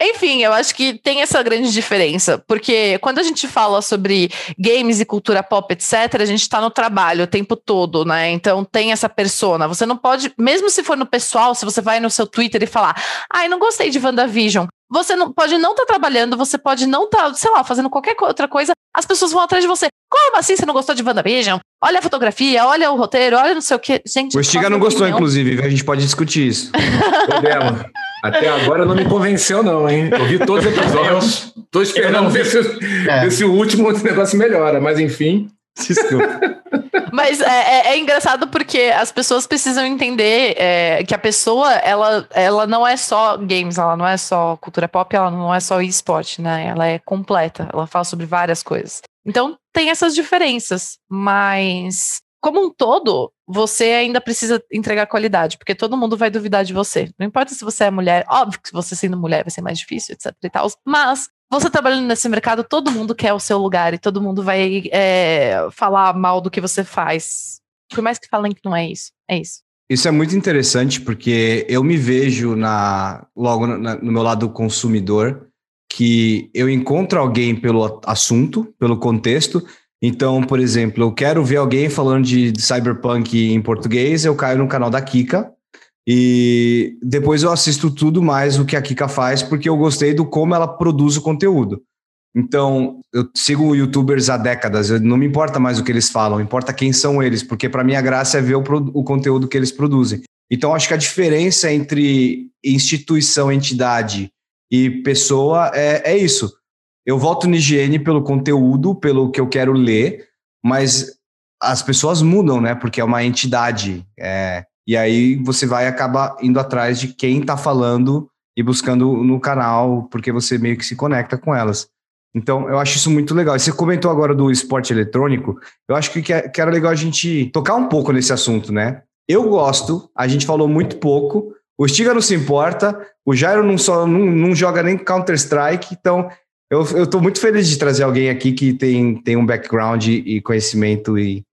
Enfim, eu acho que tem essa grande diferença, porque quando a gente fala sobre games e cultura pop, etc., a gente está no trabalho o tempo todo, né? Então tem essa persona. Você não pode, mesmo se for no pessoal, se você vai no seu Twitter e falar, ai, não gostei de WandaVision, você não pode não estar tá trabalhando, você pode não estar, tá, sei lá, fazendo qualquer outra coisa, as pessoas vão atrás de você. Como assim você não gostou de WandaVision? Olha a fotografia, olha o roteiro, olha não sei o que. Gente, o Estiga não gostou, opinião. inclusive, a gente pode discutir isso. <laughs> Até agora não me convenceu, não, hein? Eu vi todos os episódios. Tô esperando ver se, é. ver se o último <laughs> negócio melhora, mas enfim. <laughs> Mas é, é, é, engraçado porque as pessoas precisam entender é, que a pessoa, ela, ela não é só games, ela não é só cultura pop, ela não é só esporte, né? Ela é completa, ela fala sobre várias coisas. Então tem essas diferenças, mas como um todo, você ainda precisa entregar qualidade, porque todo mundo vai duvidar de você. Não importa se você é mulher, óbvio que você sendo mulher vai ser mais difícil, etc e tal, mas você trabalhando nesse mercado, todo mundo quer o seu lugar e todo mundo vai é, falar mal do que você faz. Por mais que falem que não é isso, é isso. Isso é muito interessante porque eu me vejo na logo na, no meu lado consumidor que eu encontro alguém pelo assunto, pelo contexto, então, por exemplo, eu quero ver alguém falando de, cyberpunk em português, eu caio no canal da Kika e depois eu assisto tudo mais o que a Kika faz, porque eu gostei do como ela produz o conteúdo. Então, eu sigo youtubers há décadas, não me importa mais o que eles falam, importa quem são eles, porque para mim a graça é ver o, o conteúdo que eles produzem. Então, acho que a diferença entre instituição, entidade e pessoa é, é isso eu voto no higiene pelo conteúdo, pelo que eu quero ler, mas as pessoas mudam, né? Porque é uma entidade. É, e aí você vai acabar indo atrás de quem está falando e buscando no canal, porque você meio que se conecta com elas. Então, eu acho isso muito legal. Você comentou agora do esporte eletrônico. Eu acho que, é, que era legal a gente tocar um pouco nesse assunto, né? Eu gosto, a gente falou muito pouco. O Stiga não se importa, o Jairo não, só, não, não joga nem Counter-Strike, então eu, estou muito feliz de trazer alguém aqui que tem, tem um background e conhecimento e,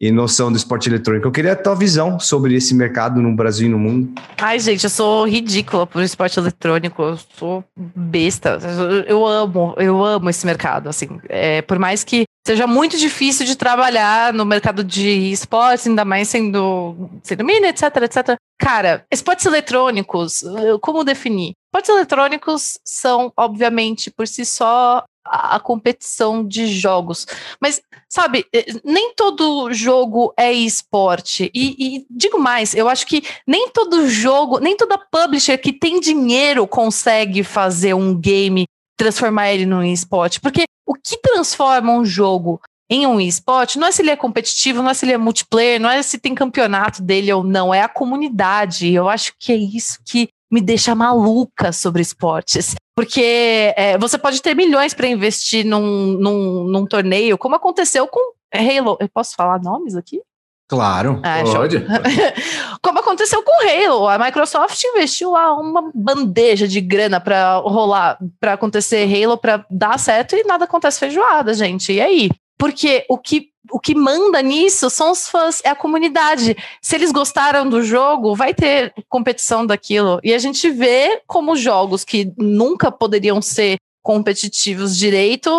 e noção do esporte eletrônico. Eu queria a tua visão sobre esse mercado no Brasil e no mundo. Ai, gente, eu sou ridícula por esporte eletrônico, eu sou besta. Eu amo, eu amo esse mercado, assim. É, por mais que seja muito difícil de trabalhar no mercado de esportes, ainda mais sendo, sendo mina, etc, etc. Cara, esportes eletrônicos, como definir? Esportes eletrônicos são, obviamente, por si só, a, competição de jogos. Mas, sabe, nem todo jogo é esporte. E, e, digo mais, eu acho que nem todo jogo, nem toda publisher que tem dinheiro consegue fazer um game, transformar ele num esporte. Porque o que transforma um jogo em um esporte não é se ele é competitivo, não é se ele é multiplayer, não é se tem campeonato dele ou não, é a comunidade. Eu acho que é isso que me deixa maluca sobre esportes. Porque é, você pode ter milhões para investir num, num, num, torneio, como aconteceu com Halo. Eu posso falar nomes aqui? Claro, ah, pode. <laughs> como aconteceu com Halo. A Microsoft investiu lá uma bandeja de grana para rolar, para acontecer Halo, para dar certo e nada acontece feijoada, gente. E aí? Porque o que o que manda nisso são os fãs, é a comunidade. Se eles gostaram do jogo, vai ter competição daquilo. E a gente vê como jogos que nunca poderiam ser competitivos direito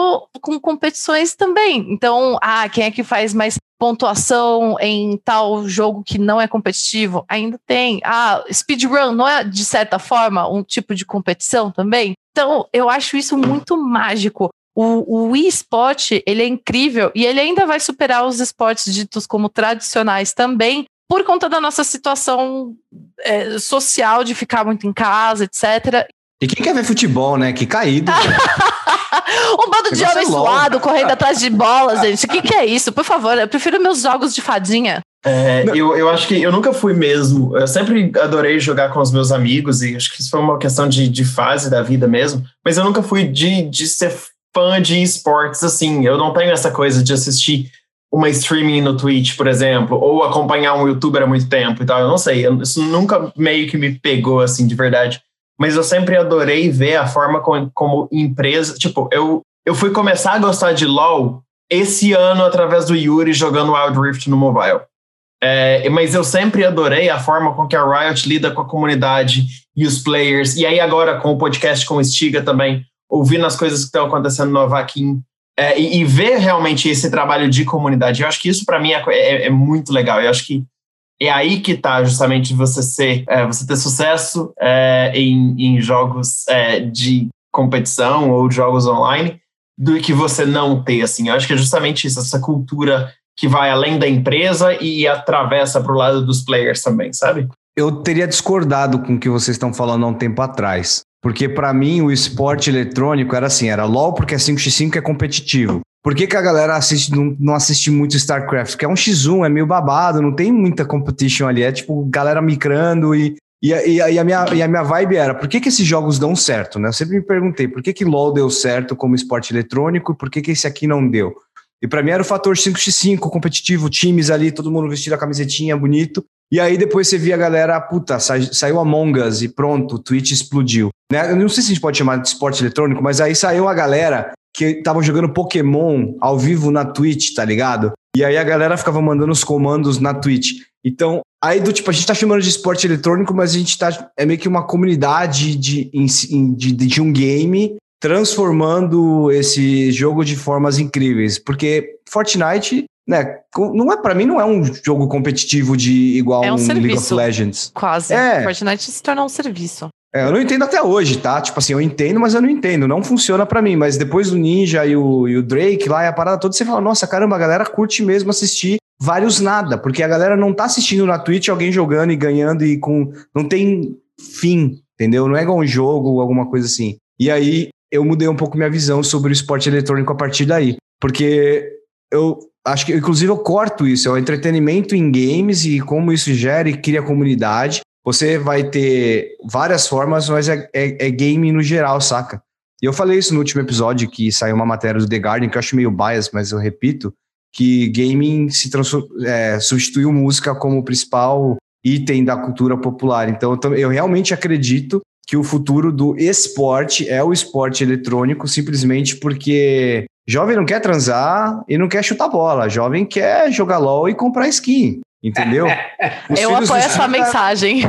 com competições também. Então, ah, quem é que faz mais pontuação em tal jogo que não é competitivo? Ainda tem. Ah, speedrun não é de certa forma um tipo de competição também? Então, eu acho isso muito mágico. O, o eSport, ele é incrível e ele ainda vai superar os esportes ditos como tradicionais também, por conta da nossa situação é, social de ficar muito em casa, etc. E quem quer ver futebol, né? Que caído. <laughs> um bando de homem é suado correndo atrás de bolas, gente. O que, que é isso? Por favor, eu prefiro meus jogos de fadinha. É, eu, eu acho que eu nunca fui mesmo. Eu sempre adorei jogar com os meus amigos, e acho que isso foi uma questão de, de fase da vida mesmo. Mas eu nunca fui de, de ser fã de esportes assim. Eu não tenho essa coisa de assistir uma streaming no Twitch, por exemplo, ou acompanhar um youtuber há muito tempo e tal. Eu não sei, isso nunca meio que me pegou assim de verdade. Mas eu sempre adorei ver a forma como, como empresa. Tipo, eu, eu fui começar a gostar de LoL esse ano através do Yuri jogando Wild Rift no mobile. É, mas eu sempre adorei a forma com que a Riot lida com a comunidade e os players. E aí agora com o podcast com o Stiga também, ouvindo as coisas que estão acontecendo no Avaquim é, e, e, ver realmente esse trabalho de comunidade. Eu acho que isso para mim é, é, é, muito legal. Eu acho que é aí que está justamente você ser, é, você ter sucesso é, em, em, jogos é, de competição ou jogos online do que você não ter. Assim, eu acho que é justamente isso, essa cultura que vai além da empresa e atravessa para o lado dos players também, sabe? Eu teria discordado com o que vocês estão falando há um tempo atrás. Porque para mim o esporte eletrônico era assim, era LoL porque é 5x5 é competitivo. Por que, que a galera assiste, não, não, assiste muito StarCraft? Porque é um X1, é meio babado, não tem muita competition ali. É tipo galera micrando e. E, e, e, a, minha, e a minha vibe era, por que, que esses jogos dão certo? Né? Eu sempre me perguntei, por que, que LoL deu certo como esporte eletrônico e por que, que esse aqui não deu? E para mim era o fator 5x5, competitivo, times ali, todo mundo vestido a camisetinha, bonito. E aí depois você via a galera, puta, saiu Among Us e pronto, o Twitch explodiu. Né? Eu não sei se a gente pode chamar de esporte eletrônico, mas aí saiu a galera que tava jogando Pokémon ao vivo na Twitch, tá ligado? E aí a galera ficava mandando os comandos na Twitch. Então, aí do tipo, a gente tá chamando de esporte eletrônico, mas a gente tá. É meio que uma comunidade de, de, de, de um game transformando esse jogo de formas incríveis. Porque Fortnite né? Não é para mim não é um jogo competitivo de igual é um, um League of Legends. Quase. É. Fortnite se tornou um serviço. É, eu não entendo até hoje, tá? Tipo assim, eu entendo, mas eu não entendo. Não funciona para mim. Mas depois do Ninja e o, e o Drake lá e a parada toda, você fala, nossa, caramba, a galera curte mesmo assistir vários nada, porque a galera não tá assistindo na Twitch alguém jogando e ganhando e com. Não tem fim, entendeu? Não é igual um jogo, alguma coisa assim. E aí eu mudei um pouco minha visão sobre o esporte eletrônico a partir daí. Porque eu acho que, inclusive, eu corto isso, é o entretenimento em games e como isso gera e cria comunidade. Você vai ter várias formas, mas é, é, é game no geral, saca? E eu falei isso no último episódio, que saiu uma matéria do The Guardian, que eu acho meio bias, mas eu repito, que gaming se é, substituiu música como principal item da cultura popular. Então, eu, eu realmente acredito que o futuro do esporte é o esporte eletrônico, simplesmente porque Jovem não quer transar e não quer chutar bola. Jovem quer jogar LOL e comprar skin. Entendeu? <laughs> eu apoio essa mensagem.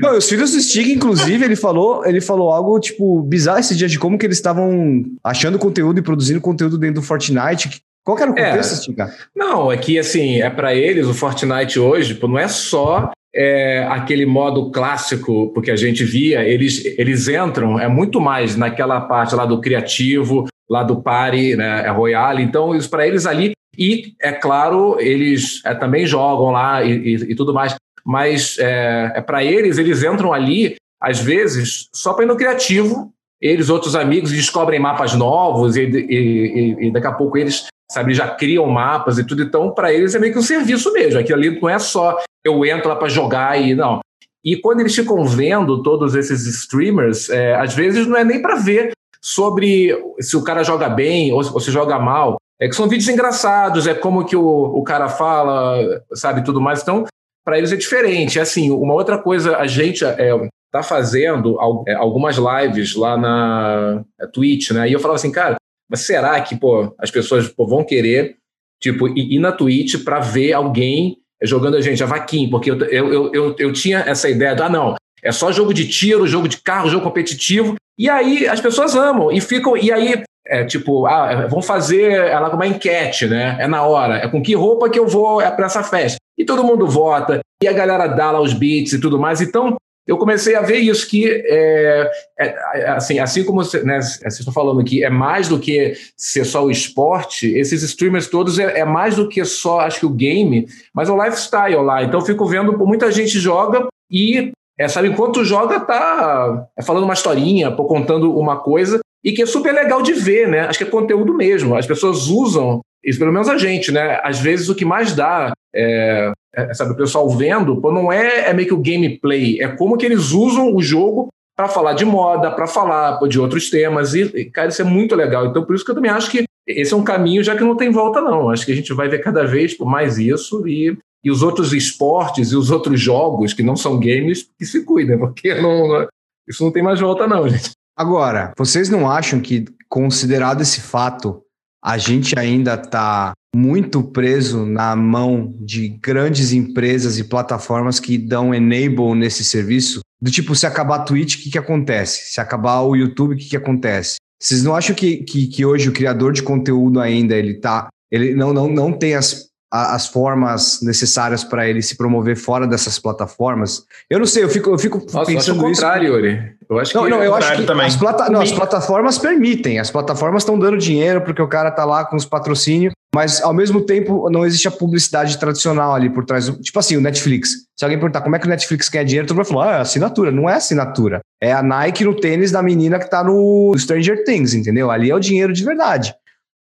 Não, os filhos do Stig, inclusive, ele falou, ele falou algo tipo bizarro esse dia de como que eles estavam achando conteúdo e produzindo conteúdo dentro do Fortnite. Qual que era o é. contexto, é, Stig? Não, é que assim, é para eles o Fortnite hoje, tipo, não é só é, aquele modo clássico, porque a gente via, eles, eles entram, é muito mais naquela parte lá do criativo, lá do Pari, né, é Royale, então isso para eles ali, e é claro, eles é, também jogam lá e, e, e, tudo mais, mas é, é para eles, eles entram ali, às vezes, só para ir no criativo, eles, outros amigos, descobrem mapas novos e, e daqui a pouco eles sabe, já criam mapas e tudo, então para eles é meio que um serviço mesmo, aquilo ali não é só eu entro lá para jogar e não. E quando eles ficam vendo todos esses streamers, é, às vezes não é nem para ver sobre se o cara joga bem ou, ou se joga mal. É que são vídeos engraçados, é como que o, o cara fala, sabe, tudo mais. Então, para eles é diferente. É assim, uma outra coisa, a gente é, tá fazendo é, algumas lives lá na é, Twitch, né? E eu falava assim, cara, mas será que pô, as pessoas pô, vão querer tipo, ir na Twitch para ver alguém jogando a gente a vaquinha? Porque eu, eu, eu, eu, tinha essa ideia de, ah, não, é só jogo de tiro, jogo de carro, jogo competitivo. E aí as pessoas amam e ficam. E aí, é tipo, ah, vão fazer ela uma enquete, né? É na hora. É com que roupa que eu vou é para essa festa? E todo mundo vota, e a galera dá lá os beats e tudo mais. Então, eu comecei a ver isso, que é, é, assim, assim como né, vocês estão falando aqui, é mais do que ser só o esporte, esses streamers todos é, é, mais do que só, acho que o game, mas é o lifestyle lá. Então, fico vendo, muita gente joga e é, sabe, enquanto joga, tá é, falando uma historinha, contando uma coisa, e que é super legal de ver, né? Acho que é conteúdo mesmo. As pessoas usam, isso pelo menos a gente, né? Às vezes o que mais dá, é, é, sabe, o pessoal vendo, pô, não é, é meio que o gameplay, é como que eles usam o jogo para falar de moda, para falar pô, de outros temas, e, cara, isso é muito legal. Então, por isso que eu também acho que esse é um caminho já que não tem volta, não. Acho que a gente vai ver cada vez mais isso e e os outros esportes e os outros jogos que não são games que se cuidem, porque não, isso não tem mais volta, não, gente. Agora, vocês não acham que, considerado esse fato, a gente ainda está muito preso na mão de grandes empresas e plataformas que dão enable nesse serviço. Do tipo, se acabar a Twitch, o que, que acontece? Se acabar o YouTube, o que, que acontece? Vocês não acham que, que, que hoje o criador de conteúdo ainda ele tá. Ele não, não, não tem as as formas necessárias para ele se promover fora dessas plataformas. Eu não sei, eu fico, eu fico Nossa, pensando eu acho o contrário, isso. Yuri. Eu acho que não, não, eu acho que também. As, plata não, as plataformas permitem, as plataformas estão dando dinheiro porque o cara tá lá com os patrocínios, mas ao mesmo tempo não existe a publicidade tradicional ali por trás. Tipo assim, o Netflix. Se alguém perguntar como é que o Netflix ganha dinheiro, todo mundo vai falar, ah, é assinatura. Não é assinatura. É a Nike no tênis da menina que tá no Stranger Things, entendeu? Ali é o dinheiro de verdade.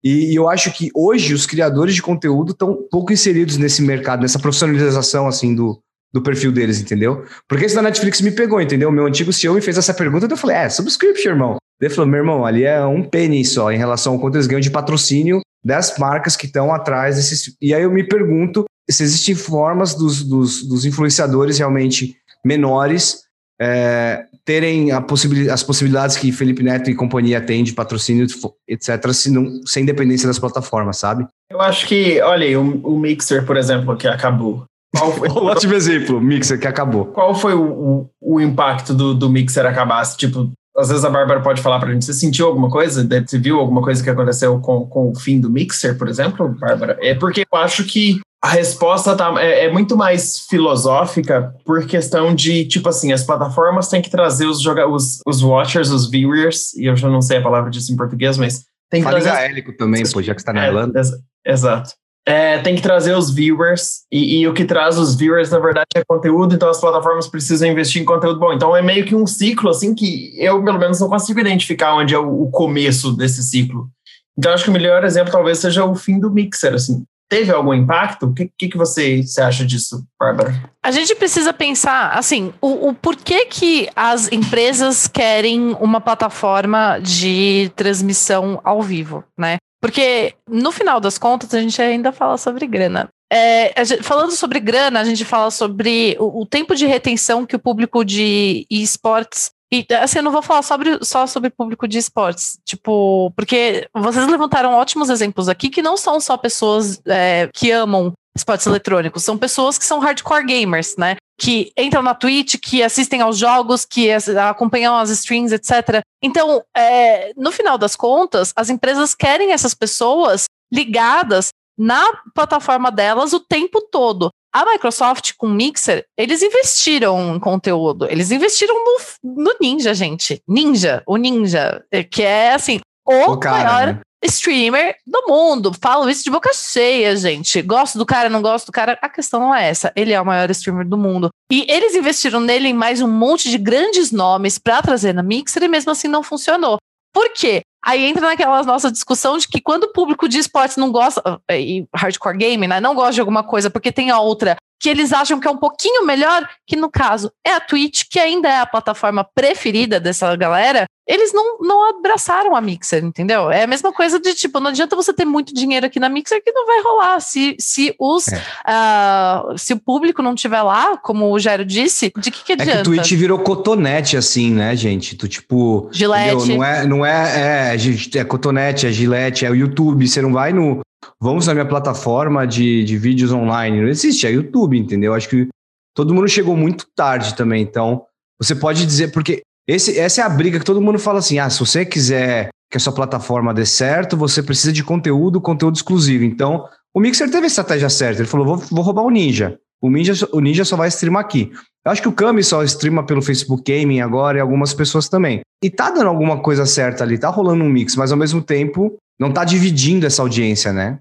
E, e eu acho que hoje os criadores de conteúdo estão pouco inseridos nesse mercado, nessa profissionalização assim do, do perfil deles, entendeu? Porque esse da Netflix me pegou, entendeu? Meu antigo CEO me fez essa pergunta, e eu falei, é, subscription, irmão. Ele falou, meu irmão, ali é um penny só em relação ao quanto eles ganham de patrocínio das marcas que estão atrás desses. E aí eu me pergunto se existem formas dos, dos, dos influenciadores realmente menores é, terem possibil, as possibilidades que Felipe Neto e companhia têm de patrocínio, etc., se não, sem dependência das plataformas, sabe? Eu acho que, olha aí, o, o Mixer, por exemplo, que acabou. Qual foi, <laughs> ótimo exemplo, Mixer, que acabou. Qual foi o, o, o impacto do, do Mixer acabar? Tipo, às vezes a Bárbara pode falar pra gente, você sentiu alguma coisa? Você viu alguma coisa que aconteceu com, com o fim do Mixer, por exemplo, Bárbara? É porque eu acho que a resposta tá, é, é, muito mais filosófica por questão de, tipo assim, as plataformas têm que trazer os, os, os watchers, os viewers, e eu já não sei a palavra disso em português, mas tem que Fala trazer... gaélico também, pô, já que está na é, Irlanda. Ex exato. É, tem que trazer os viewers, e, e, o que traz os viewers, na verdade, é conteúdo, então as plataformas precisam investir em conteúdo bom. Então é meio que um ciclo, assim, que eu, pelo menos, não consigo identificar onde é o, o começo desse ciclo. Então acho que o melhor exemplo talvez seja o fim do Mixer, assim teve algum impacto? O que, que, que você, você acha disso, Bárbara? A gente precisa pensar, assim, o, o porquê que as empresas querem uma plataforma de transmissão ao vivo, né? Porque, no final das contas, a gente ainda fala sobre grana. É, gente, falando sobre grana, a gente fala sobre o, o, tempo de retenção que o público de esportes e assim, eu não vou falar sobre, só sobre público de esportes, tipo, porque vocês levantaram ótimos exemplos aqui que não são só pessoas é, que amam esportes eletrônicos, são pessoas que são hardcore gamers, né? Que entram na Twitch, que assistem aos jogos, que acompanham as streams, etc. Então, é, no final das contas, as empresas querem essas pessoas ligadas na plataforma delas o tempo todo. A Microsoft com o Mixer, eles investiram em conteúdo. Eles investiram no, no Ninja, gente. Ninja, o Ninja, eh, que é assim, o, o cara, maior né? streamer do mundo. Falo isso de boca cheia, gente. Gosto do cara, não gosto do cara. A questão não é essa. Ele é o maior streamer do mundo. E eles investiram nele em mais um monte de grandes nomes para trazer na Mixer e mesmo assim não funcionou. Por quê? Aí entra naquela nossa discussão de que quando o público de esportes não gosta, e hardcore game, né, não gosta de alguma coisa porque tem a outra que eles acham que é um pouquinho melhor, que no caso é a Twitch, que ainda é a plataforma preferida dessa galera, eles não, não abraçaram a Mixer, entendeu? É a mesma coisa de tipo, não adianta você ter muito dinheiro aqui na Mixer que não vai rolar. Se, se, os, é. uh, se o público não tiver lá, como o Jairo disse, de que, que adianta? É que Twitch virou cotonete, assim, né, gente? Tu, tipo. Gilete. Não é, não é, é, é cotonete, é gilete, é o YouTube. Você não vai no, vamos na minha plataforma de, de vídeos online. Não existe, é YouTube, entendeu? Acho que todo mundo chegou muito tarde também. Então, você pode dizer, porque esse, essa é a briga que todo mundo fala assim: ah, se você quiser que a sua plataforma dê certo, você precisa de conteúdo, conteúdo exclusivo. Então, o Mixer teve a estratégia certa. Ele falou: vou, vou roubar o Ninja. O Ninja, o Ninja só vai streamar aqui. Eu acho que o Kami só streama pelo Facebook Gaming agora e algumas pessoas também. E tá dando alguma coisa certa ali, tá rolando um mix, mas ao mesmo tempo não tá dividindo essa audiência, né?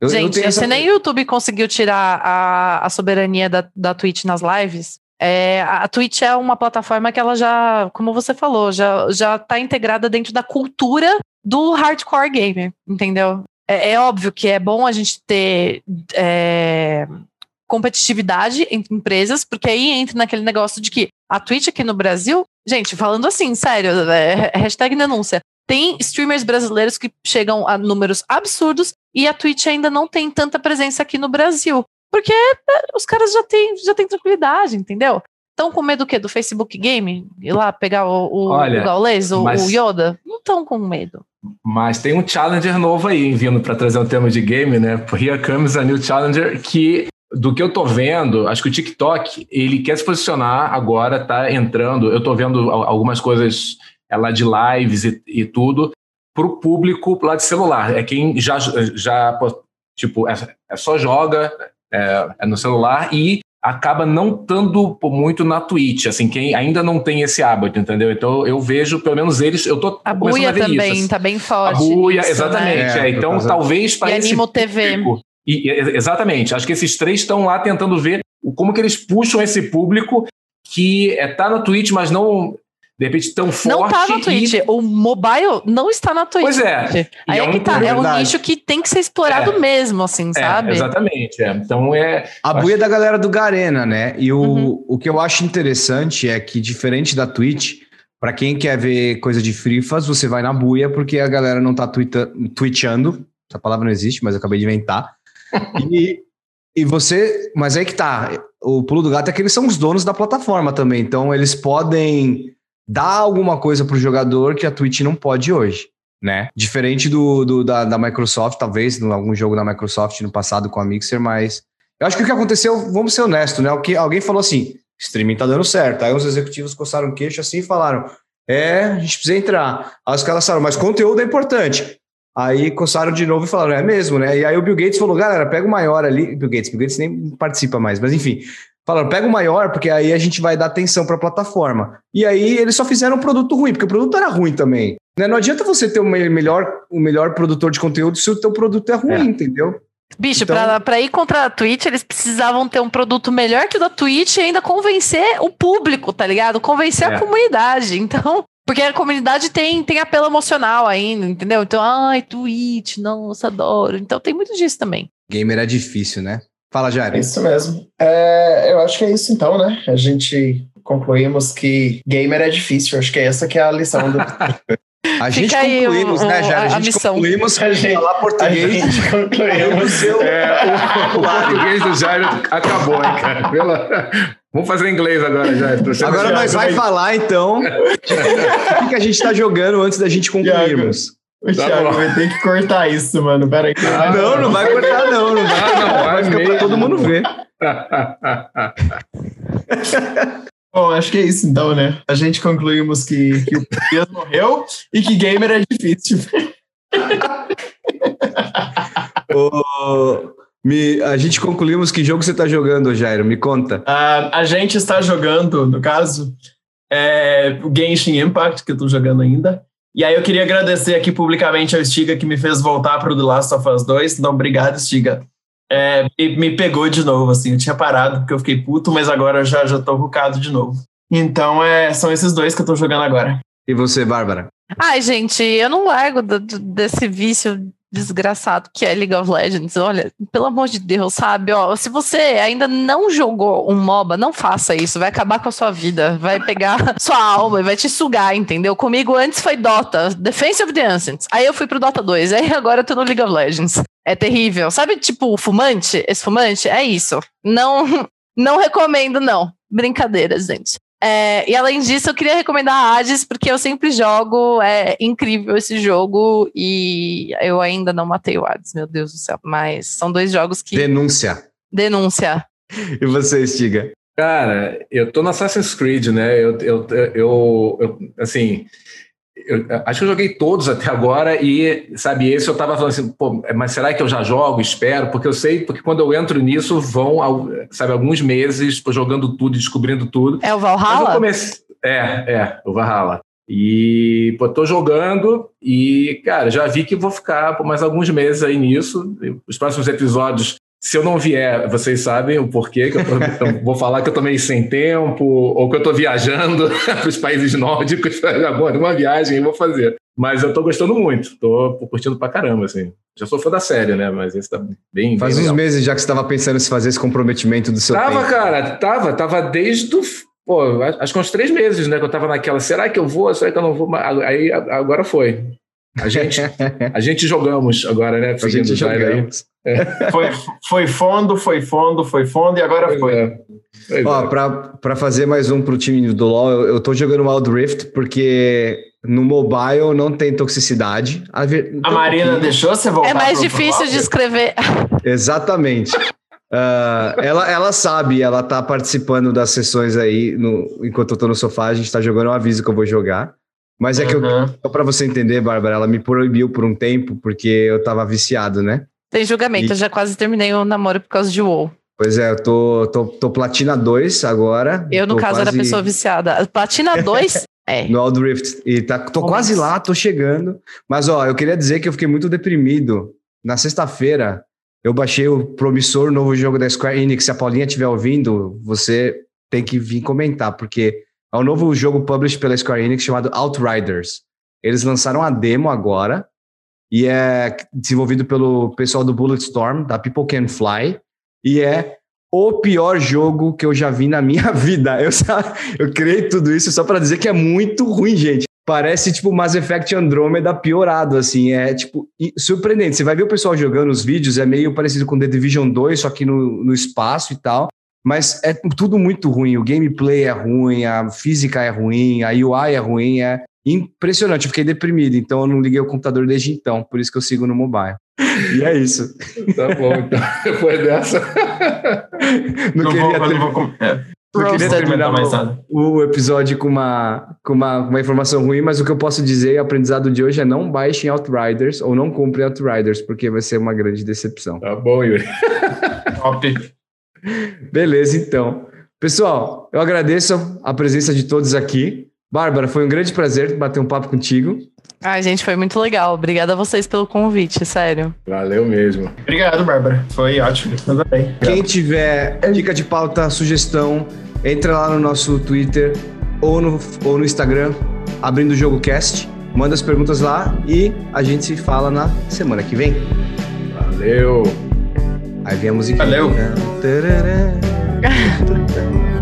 Eu, Gente, eu essa... se nem o YouTube conseguiu tirar a, a soberania da, da Twitch nas lives, é, a Twitch é uma plataforma que ela já, como você falou, já, já tá integrada dentro da cultura do hardcore gamer, entendeu? É, é óbvio que é bom a gente ter é, competitividade entre empresas, porque aí entra naquele negócio de que a Twitch aqui no Brasil, gente, falando assim, sério, é, hashtag denúncia, tem streamers brasileiros que chegam a números absurdos e a Twitch ainda não tem tanta presença aqui no Brasil. Porque é, os caras já têm, já têm tranquilidade, entendeu? Estão com medo do quê? Do Facebook Game? Ir lá pegar o, o, Olha, o Gaules, o, mas- o Yoda? Não estão com medo. Mas tem um challenger novo aí vindo para trazer um tema de game, né? Here comes a new challenger que do que eu tô vendo, acho que o TikTok, ele quer se posicionar agora, tá entrando, eu tô vendo al- algumas coisas é, lá de lives e, e tudo pro público lá de celular. É quem já já tipo, é, é só joga é, é no celular e acaba não estando muito na Twitch, assim, quem ainda não tem esse hábito, entendeu? Então eu vejo, pelo menos eles, eu tô A começando Buia ver também isso, assim. tá bem a forte. buia, nisso, exatamente. Né? É, é. Então, talvez para esse Animo TV. público. E, e- exatamente. Acho que esses três estão lá tentando ver o- como que eles puxam esse público que é, tá na Twitch, mas não, de repente, tão forte. Não tá na e- Twitch. O mobile não está na Twitch. Pois é. Aí E é, é que um- tá. É um nicho que tem que ser explorado mesmo, assim, É, sabe? exatamente. é. Então, é. A Acho- buia é da galera do Garena, né? E o, Uhum. o que eu acho interessante é que, diferente da Twitch, para quem quer ver coisa de frifas, você vai na buia, porque a galera não tá twita- twitchando. Essa palavra não existe, mas eu acabei de inventar. <laughs> E, e você. Mas aí que tá. O pulo do gato é que eles são os donos da plataforma também. Então, eles podem dar alguma coisa pro jogador que a Twitch não pode hoje. Né? Diferente do, do- da, da Microsoft, talvez, em algum jogo da Microsoft no passado com a Mixer, mas eu acho que o que aconteceu, vamos ser honestos, né? O que alguém falou assim: streaming tá dando certo. Aí os executivos coçaram o queixo assim e falaram: é, a gente precisa entrar. Aí os caras falaram, mas conteúdo é importante. Aí coçaram de novo e falaram, é mesmo, né? E aí o Bill Gates falou, galera, pega o maior ali. Bill Gates, Bill Gates nem participa mais, mas enfim. Falaram, pega o maior, porque aí a gente vai dar atenção para a plataforma. E aí eles só fizeram um produto ruim, porque o produto era ruim também. Né? Não adianta você ter o me- melhor, o melhor produtor de conteúdo se o teu produto é ruim, É. entendeu? Bicho, Então- pra, pra ir contra a Twitch, eles precisavam ter um produto melhor que o da Twitch e ainda convencer o público, tá ligado? Convencer É. a comunidade. Então, porque a comunidade tem, tem apelo emocional ainda, entendeu? Então, ai, Twitch, nossa, adoro. Então tem muito disso também. Gamer é difícil, né? Fala, É Jair. isso mesmo. É, eu acho que é isso então, né? A gente concluímos que gamer é difícil. Acho que essa que é a lição do. <laughs> A gente Fica aí concluímos, né, Jair? A a gente missão. concluímos A gente- falar A português. gente concluímos. É, o, o português do Jairo acabou, hein, cara? Pela- Vamos fazer inglês agora, sendo Agora nós vai falar, então, o que, que a gente tá jogando antes da gente concluirmos. O Thiago vai ter que cortar isso, mano. Pera aí. Ah, não, não vai cortar, não. Não vai, não, vai ficar pra mesmo. todo mundo ver. <laughs> Bom, acho que é isso então, né? A gente concluímos que, que o português morreu e que gamer é difícil. <laughs> Ô, me, a gente concluímos que jogo você tá jogando, Jairo. Me conta. Ah, a gente está jogando, no caso, é, o Genshin Impact, que eu tô jogando ainda. E aí eu queria agradecer aqui publicamente ao Stiga que me fez voltar pro The Last of Us 2. Então, obrigado, Stiga. É, e me pegou de novo, assim. Eu tinha parado porque eu fiquei puto, mas agora eu já, já tô rucado de novo. Então, é, são esses dois que eu tô jogando agora. E você, Bárbara? Ai, gente, eu não largo do- do- desse vício desgraçado que é League of Legends. Olha, pelo amor de Deus, sabe? Ó, se você ainda não jogou um MOBA, não faça isso. Vai acabar com a sua vida. Vai pegar <laughs> sua alma e vai te sugar, entendeu? Comigo antes foi Dota, Defense of the Ancients. Aí eu fui pro Dota 2. Aí agora eu tô no League of Legends. É terrível. Sabe, tipo, fumante? Esse fumante? É isso. Não, <laughs> não recomendo, não. Brincadeira, gente. É, e além disso, eu queria recomendar a Hades, porque eu sempre jogo, é incrível esse jogo, e eu ainda não matei o Hades, meu Deus do céu. Mas são dois jogos que. Denúncia. Denúncia. <laughs> E você, Stiga? Cara, eu tô no Assassin's Creed, né? Eu, eu, eu, eu- assim, eu acho que eu joguei todos até agora e, sabe, esse eu tava falando assim, pô, mas será que eu já jogo? Espero, porque eu sei, porque quando eu entro nisso vão, sabe, alguns meses pô, jogando tudo, descobrindo tudo. É o Valhalla? comecei. É, é, o Valhalla. E, pô, tô jogando e, cara, já vi que vou ficar por mais alguns meses aí nisso. Os próximos episódios, se eu não vier, vocês sabem o porquê, que eu, tô- <laughs> eu vou falar que eu tô meio sem tempo, ou que eu tô viajando <laughs> para os países nórdicos, <laughs> agora uma viagem eu vou fazer. Mas eu tô gostando muito, tô curtindo pra caramba, assim. Já sou fã da série, né? Mas esse tá bem. Faz bem uns legal. meses já que você estava pensando em se fazer esse comprometimento do seu Tava, tempo. cara, tava, tava desde o. Pô, acho que uns três meses, né? Que eu tava naquela. Será que eu vou? Será que eu não vou? Aí agora foi. A gente, a gente jogamos agora, né? A gente Seguindo jogamos. Foi, foi fundo, foi fundo, foi fundo e agora foi. É. Pois Ó, é. pra, pra fazer mais um pro time do LoL, eu, eu tô jogando Wild Rift porque no mobile não tem toxicidade. A, ver- A um Marina deixou você voltar É mais difícil de escrever. <laughs> Exatamente. Ah, ela, ela sabe, ela tá participando das sessões aí, no, enquanto eu tô no sofá, a gente tá jogando, eu aviso que eu vou jogar. Mas é que, eu, Uhum. só pra você entender, Bárbara, ela me proibiu por um tempo, porque eu tava viciado, né? Tem julgamento, E- eu já quase terminei o namoro por causa de WoW. Pois é, eu tô, tô, tô platina 2 agora. Eu, no caso, era quase pessoa viciada. Platina <laughs> 2? é. No Wild Rift. E tá, tô Nossa. quase lá, tô chegando. Mas, ó, eu queria dizer que eu fiquei muito deprimido. Na sexta-feira, eu baixei o promissor novo jogo da Square Enix. Se a Paulinha estiver ouvindo, você tem que vir comentar, porque é um novo jogo published pela Square Enix chamado Outriders. Eles lançaram a demo agora e é desenvolvido pelo pessoal do Bulletstorm, da People Can Fly, e é o pior jogo que eu já vi na minha <laughs> vida. Eu, só- eu criei tudo isso só pra dizer que é muito ruim, gente. Parece tipo Mass Effect Andromeda piorado, assim. É tipo surpreendente. Você vai ver o pessoal jogando os vídeos, é meio parecido com The Division 2, só que no, no espaço e tal. Mas é tudo muito ruim. O gameplay é ruim, a física é ruim, a UI é ruim, é impressionante. Eu fiquei deprimido, então eu não liguei o computador desde então. Por isso que eu sigo no mobile. E é isso. Tá bom, então. <laughs> Depois dessa. Não, Não queria vou, ter- não vou com- é, não queria terminar mais o, nada. o episódio com uma, com uma, uma informação ruim, mas o que eu posso dizer, o aprendizado de hoje é não baixem Outriders ou não comprem Outriders, porque vai ser uma grande decepção. Tá bom, Yuri. Top. Beleza, então. Pessoal, eu agradeço a presença de todos aqui. Bárbara, foi um grande prazer bater um papo contigo. Ai, gente, foi muito legal. Obrigada a vocês pelo convite, sério. Valeu mesmo. Obrigado, Bárbara. Foi ótimo. Adorei. Quem tiver dica de pauta, sugestão, entra lá no nosso Twitter ou no, ou no Instagram, abrindo o jogo cast. Manda as perguntas lá e a gente se fala na semana que vem. Valeu. Aí vem a musiquinha. Valeu. Tarará. <laughs>